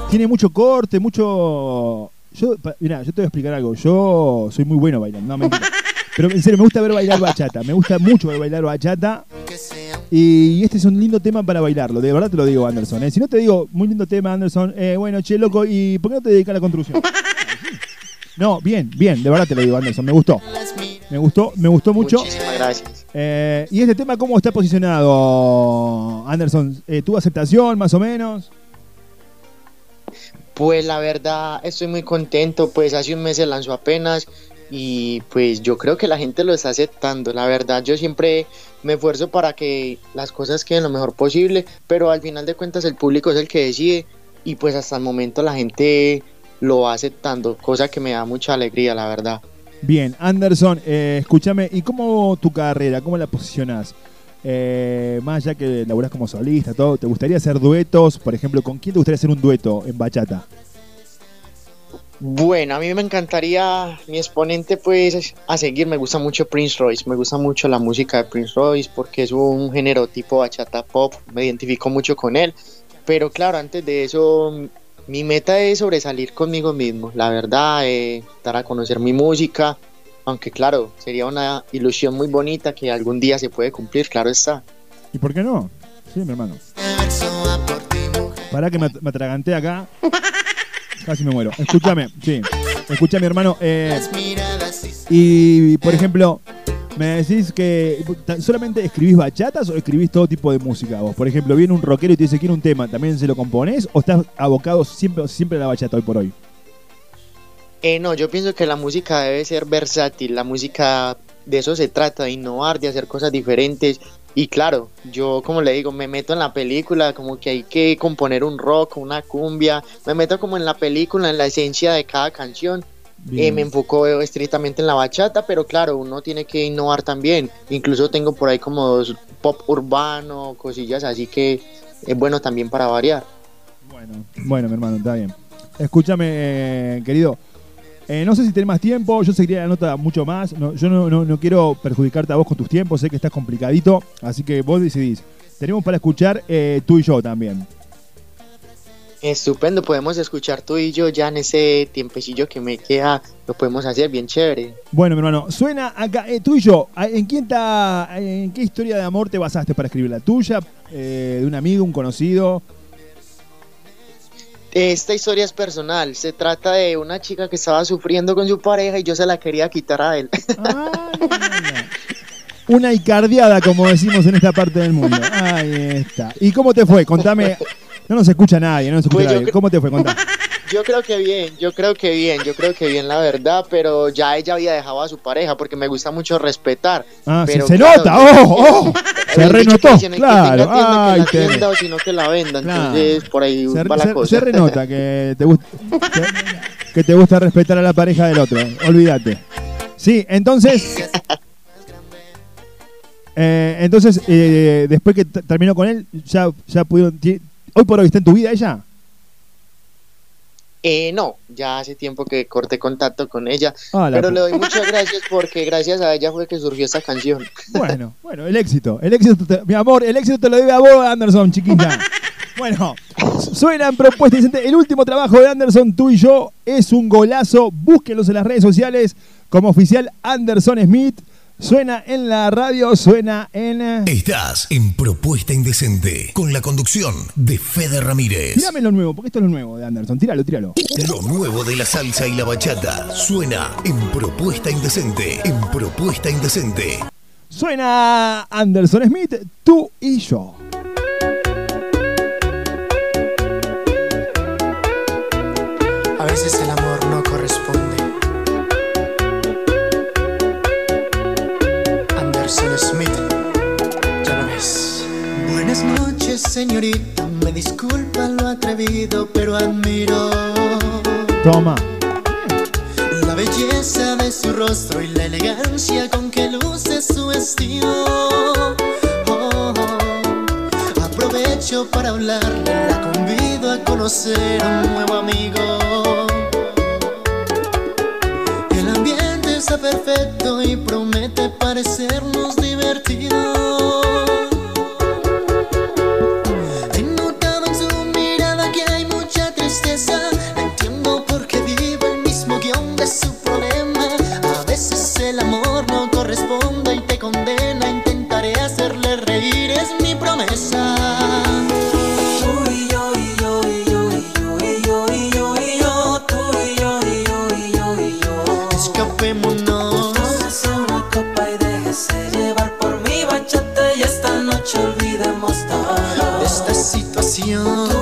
Tiene mucho corte, mucho... Yo, mirá, yo te voy a explicar algo. Yo soy muy bueno bailando, no mentira. Pero en serio, me gusta ver bailar bachata. Me gusta mucho ver bailar bachata. Y este es un lindo tema para bailarlo. De verdad te lo digo, Anderson. ¿eh? Si no te digo, muy lindo tema, Anderson. eh, bueno, che, loco, ¿y por qué no te dedicas a la construcción? No, bien, bien, de verdad te lo digo, Anderson. Me gustó. Me gustó, me gustó mucho. Muchísimas gracias. Eh, ¿Y este tema cómo está posicionado, Anderson? Eh, ¿Tuvo aceptación, más o menos? Pues la verdad estoy muy contento, pues hace un mes se lanzó apenas y pues yo creo que la gente lo está aceptando. La verdad yo siempre me esfuerzo para que las cosas queden lo mejor posible, pero al final de cuentas el público es el que decide y pues hasta el momento la gente lo va aceptando, cosa que me da mucha alegría, la verdad. Bien, Anderson, eh, escúchame, ¿y cómo tu carrera, cómo la posicionás? Eh, más allá que laburás como solista, todo, ¿te gustaría hacer duetos? Por ejemplo, ¿con quién te gustaría hacer un dueto en bachata? Bueno, a mí me encantaría mi exponente pues a seguir, me gusta mucho Prince Royce, me gusta mucho la música de Prince Royce porque es un género tipo bachata pop, me identifico mucho con él, pero claro, antes de eso mi meta es sobresalir conmigo mismo, la verdad, eh, dar a conocer mi música, aunque claro, sería una ilusión muy bonita que algún día se puede cumplir, claro está. ¿Y por qué no? Sí, mi hermano. Para que me, me atraganté acá. Casi me muero. Escúchame, sí. Escúchame, hermano. eh, y, por ejemplo, me decís que solamente escribís bachatas o escribís todo tipo de música vos. Por ejemplo, viene un rockero y te dice quiero un tema, ¿también se lo componés o estás abocado siempre, siempre a la bachata hoy por hoy? Eh, no, yo pienso que la música debe ser versátil, la música de eso se trata, de innovar, de hacer cosas diferentes. Y claro, yo como le digo, me meto en la película, como que hay que componer un rock, una cumbia, me meto como en la película, en la esencia de cada canción. Eh, me enfoco estrictamente en la bachata, pero claro, uno tiene que innovar también. Incluso tengo por ahí como dos pop urbano, cosillas así que es bueno también para variar. Bueno, mi hermano, está bien. Escúchame, eh, querido. Eh, no sé si tenés más tiempo, yo seguiría la nota mucho más. No, yo no, no- no quiero perjudicarte a vos con tus tiempos, sé que estás complicadito, así que vos decidís. Tenemos para escuchar eh, tú y yo también. Estupendo, podemos escuchar tú y yo ya en ese tiempecillo que me queda, lo podemos hacer bien chévere. Bueno, mi hermano, suena acá, eh, tú y yo, ¿a- ¿en quién está, en qué historia de amor te basaste para escribir la tuya? Eh, ¿De un amigo, un conocido? Esta historia es personal, se trata de una chica que estaba sufriendo con su pareja y yo se la quería quitar a él. Una icardiada, como decimos en esta parte del mundo. Ahí está. ¿Y cómo te fue? Contame. No nos escucha nadie, no nos escucha Pues nadie. ¿Cómo te fue? Contame. Yo creo que bien, yo creo que bien, yo creo que bien la verdad, pero ya ella había dejado a su pareja porque me gusta mucho respetar. Ah, pero se claro, nota, oh, oh. Se que renotó, el que claro. tenga Ay, que la tienda o si no que la venda, Claro. entonces por ahí Se, va la se- cosa. se renota que te, gusta, que, que te gusta respetar a la pareja del otro. Olvídate. Sí, entonces. eh, entonces, eh, después que terminó con él, ya, ya pudieron. Hoy por hoy está en tu vida ella. Eh, no, ya hace tiempo que corté contacto con ella, Ah, la pero pu- le doy muchas gracias porque gracias a ella fue que surgió esta canción. Bueno, bueno, el éxito. El éxito, te- mi amor, el éxito te lo debe a vos, Anderson, chiquita. Bueno, suena en propuesta Vicente. El último trabajo de Anderson, tú y yo, es un golazo. Búsquenlos en las redes sociales como oficial Anderson Smith. Suena en la radio, suena en. eh, Estás en Propuesta Indecente con la conducción de Fede Ramírez. Tírame lo nuevo, porque esto es lo nuevo de Anderson. Tíralo, tíralo. Lo nuevo de la salsa y la bachata suena en Propuesta Indecente. En Propuesta Indecente. Suena Anderson Smith, tú y yo. A veces el amor noches, señorita. Me disculpa lo atrevido, pero admiro Toma. la belleza de su rostro y la elegancia con que luce su vestido. Oh, oh. Aprovecho para hablarle, la convido a conocer a un nuevo amigo. El ambiente está perfecto y promete parecernos divertido. patience.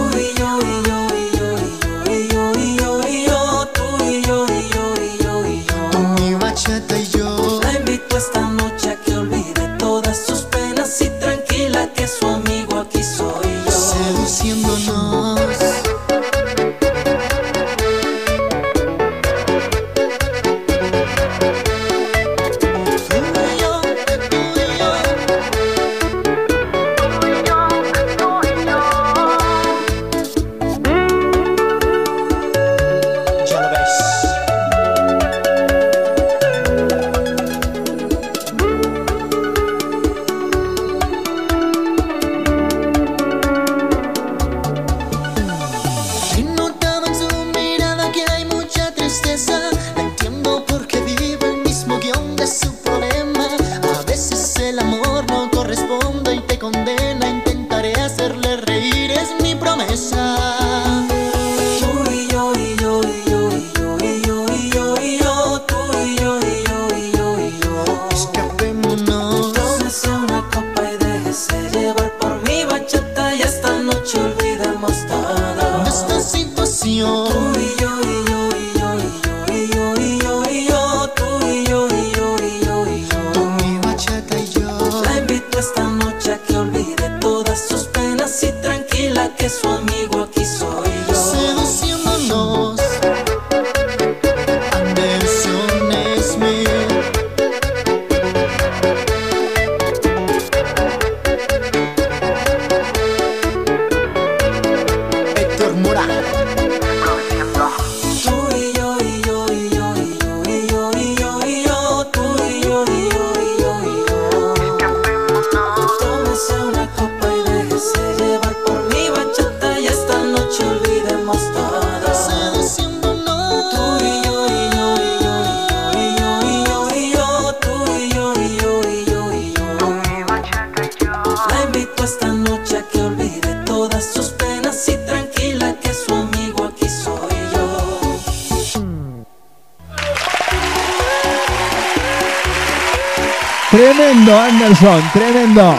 Tremendo, Anderson, tremendo.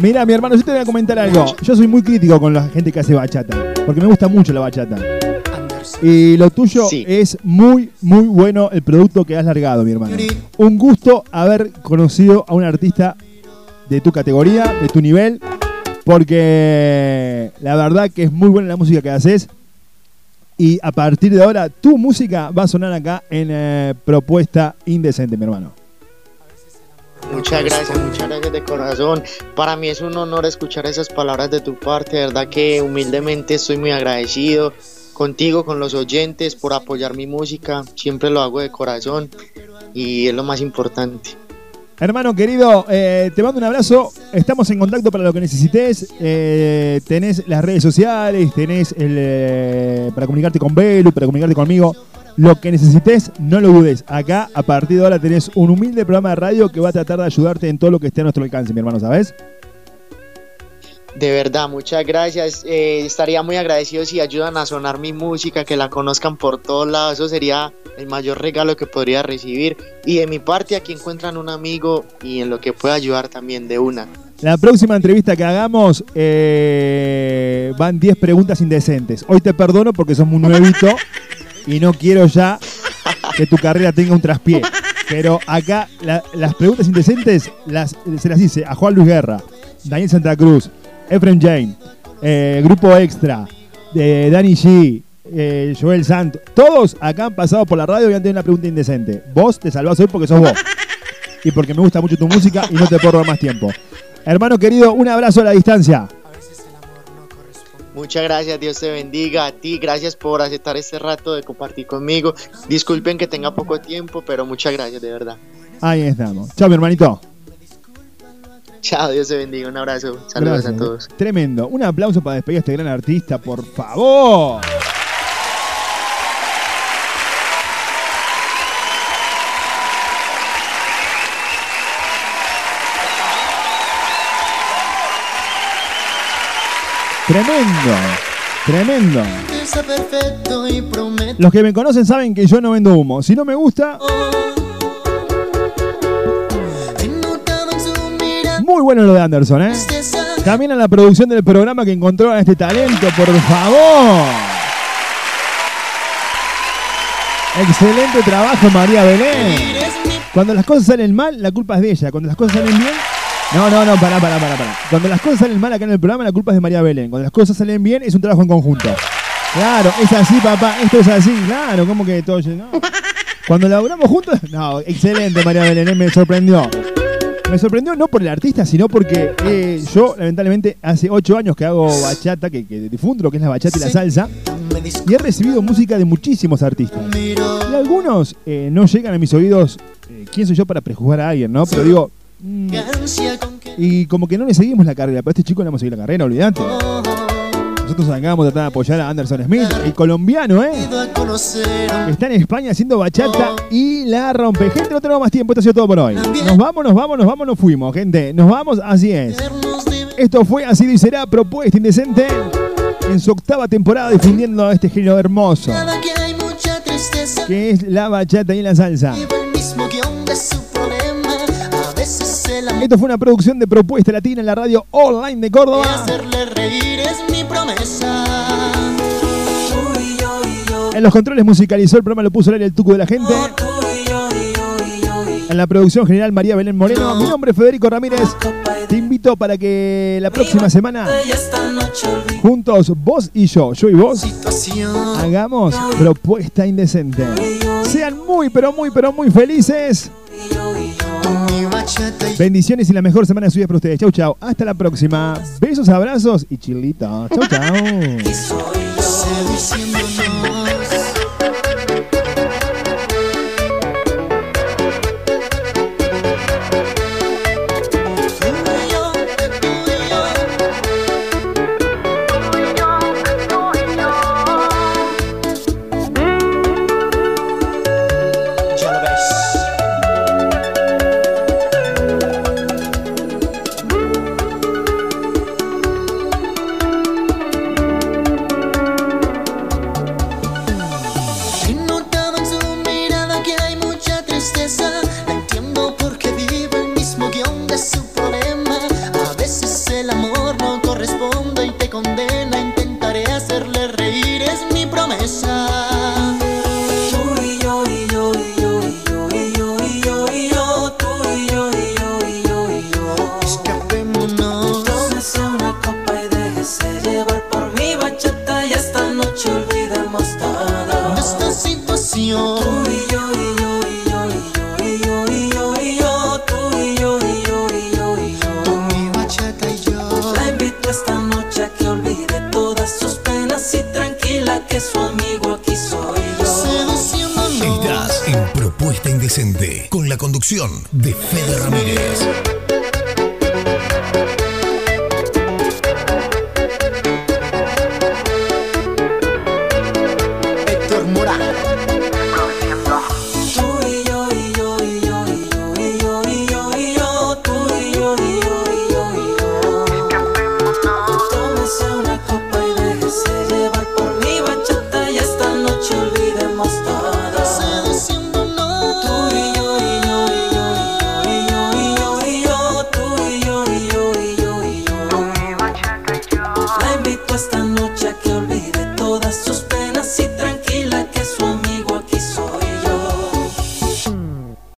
Mira, mi hermano, yo te voy a comentar algo. Yo soy muy crítico con la gente que hace bachata, porque me gusta mucho la bachata. Y lo tuyo es muy, muy bueno el producto que has largado, mi hermano. Un gusto haber conocido a un artista de tu categoría, de tu nivel, porque la verdad que es muy buena la música que haces. Y a partir de ahora, tu música va a sonar acá en eh, Propuesta Indecente, mi hermano. Muchas gracias, muchas gracias de corazón. Para mí es un honor escuchar esas palabras de tu parte. De verdad que humildemente estoy muy agradecido contigo, con los oyentes, por apoyar mi música. Siempre lo hago de corazón y es lo más importante. Hermano querido, eh, te mando un abrazo. Estamos en contacto para lo que necesites. Eh, tenés las redes sociales, tenés el, eh, para comunicarte con Belu, para comunicarte conmigo. Lo que necesites, no lo dudes. Acá, a partir de ahora, tenés un humilde programa de radio que va a tratar de ayudarte en todo lo que esté a nuestro alcance, mi hermano, ¿sabes? De verdad, muchas gracias. Eh, estaría muy agradecido si ayudan a sonar mi música, que la conozcan por todos lados. Eso sería el mayor regalo que podría recibir. Y de mi parte, aquí encuentran un amigo y en lo que pueda ayudar también de una. La próxima entrevista que hagamos eh, van 10 preguntas indecentes. Hoy te perdono porque sos muy nuevito y no quiero ya que tu carrera tenga un traspié. Pero acá la- las preguntas indecentes las, se las hice a Juan Luis Guerra, Daniel Santa Cruz, Efrem Jane, eh, Grupo Extra, de Dani G, eh, Joel Sant. Todos acá han pasado por la radio y han tenido una pregunta indecente. Vos te salvás hoy porque sos vos. Y porque me gusta mucho tu música y no te puedo más tiempo. Hermano querido, un abrazo a la distancia. Muchas gracias, Dios te bendiga a ti. Gracias por aceptar este rato de compartir conmigo. Disculpen que tenga poco tiempo, pero muchas gracias, de verdad. Ahí estamos. Chao, mi hermanito. Chao, Dios te bendiga. Un abrazo. Saludos Gracias. a todos. Tremendo. Un aplauso para despedir a este gran artista, por favor. Tremendo. Tremendo. Los que me conocen saben que yo no vendo humo. Si no me gusta, muy bueno lo de Anderson, ¿eh? También a la producción del programa que encontró a este talento, por favor. Excelente trabajo, María Belén. Cuando las cosas salen mal, la culpa es de ella. Cuando las cosas salen bien. No, no, no, pará, pará, pará, pará. Cuando las cosas salen mal acá en el programa, la culpa es de María Belén. Cuando las cosas salen bien, es un trabajo en conjunto. Claro, es así, papá. Esto es así, claro. ¿Cómo que todo? No. Cuando laburamos juntos, no, excelente, María Belén, eh, me sorprendió. Me sorprendió no por el artista, sino porque eh, yo, lamentablemente, hace ocho años que hago bachata, que, que difundo lo que es la bachata y la salsa, y he recibido música de muchísimos artistas. Y algunos eh, no llegan a mis oídos. eh, ¿Quién soy yo para prejuzgar a alguien, no? Pero digo, y como que no le seguimos la carrera, pero a este chico le hemos seguido la carrera, olvídate. Nosotros acabamos de tratar de apoyar a Anderson Smith, el colombiano, ¿eh? Está en España haciendo bachata y la rompe. Gente, no tenemos más tiempo, esto ha sido todo por hoy. Nos vamos, nos vamos, nos vamos, nos fuimos, gente. Nos vamos, así es. Esto fue Así y será Propuesta Indecente en su octava temporada difundiendo este género hermoso, que es la bachata y la salsa. Esto fue una producción de Propuesta Latina en la radio online de Córdoba. hacerle reír es mi promesa. Uy, yo, y yo. En los controles musicalizó el programa, lo puso al aire el tuco de la gente. En la producción general María Belén Moreno. Mi nombre es Federico Ramírez. Te invito para que la próxima semana, juntos, vos y yo, yo y vos, hagamos propuesta indecente. Sean muy, pero muy, pero muy felices. Bendiciones y la mejor semana de su para ustedes. Chau, chau. Hasta la próxima. Besos, abrazos y chilitos. Chau, chau. Con la conducción de Fede Ramírez.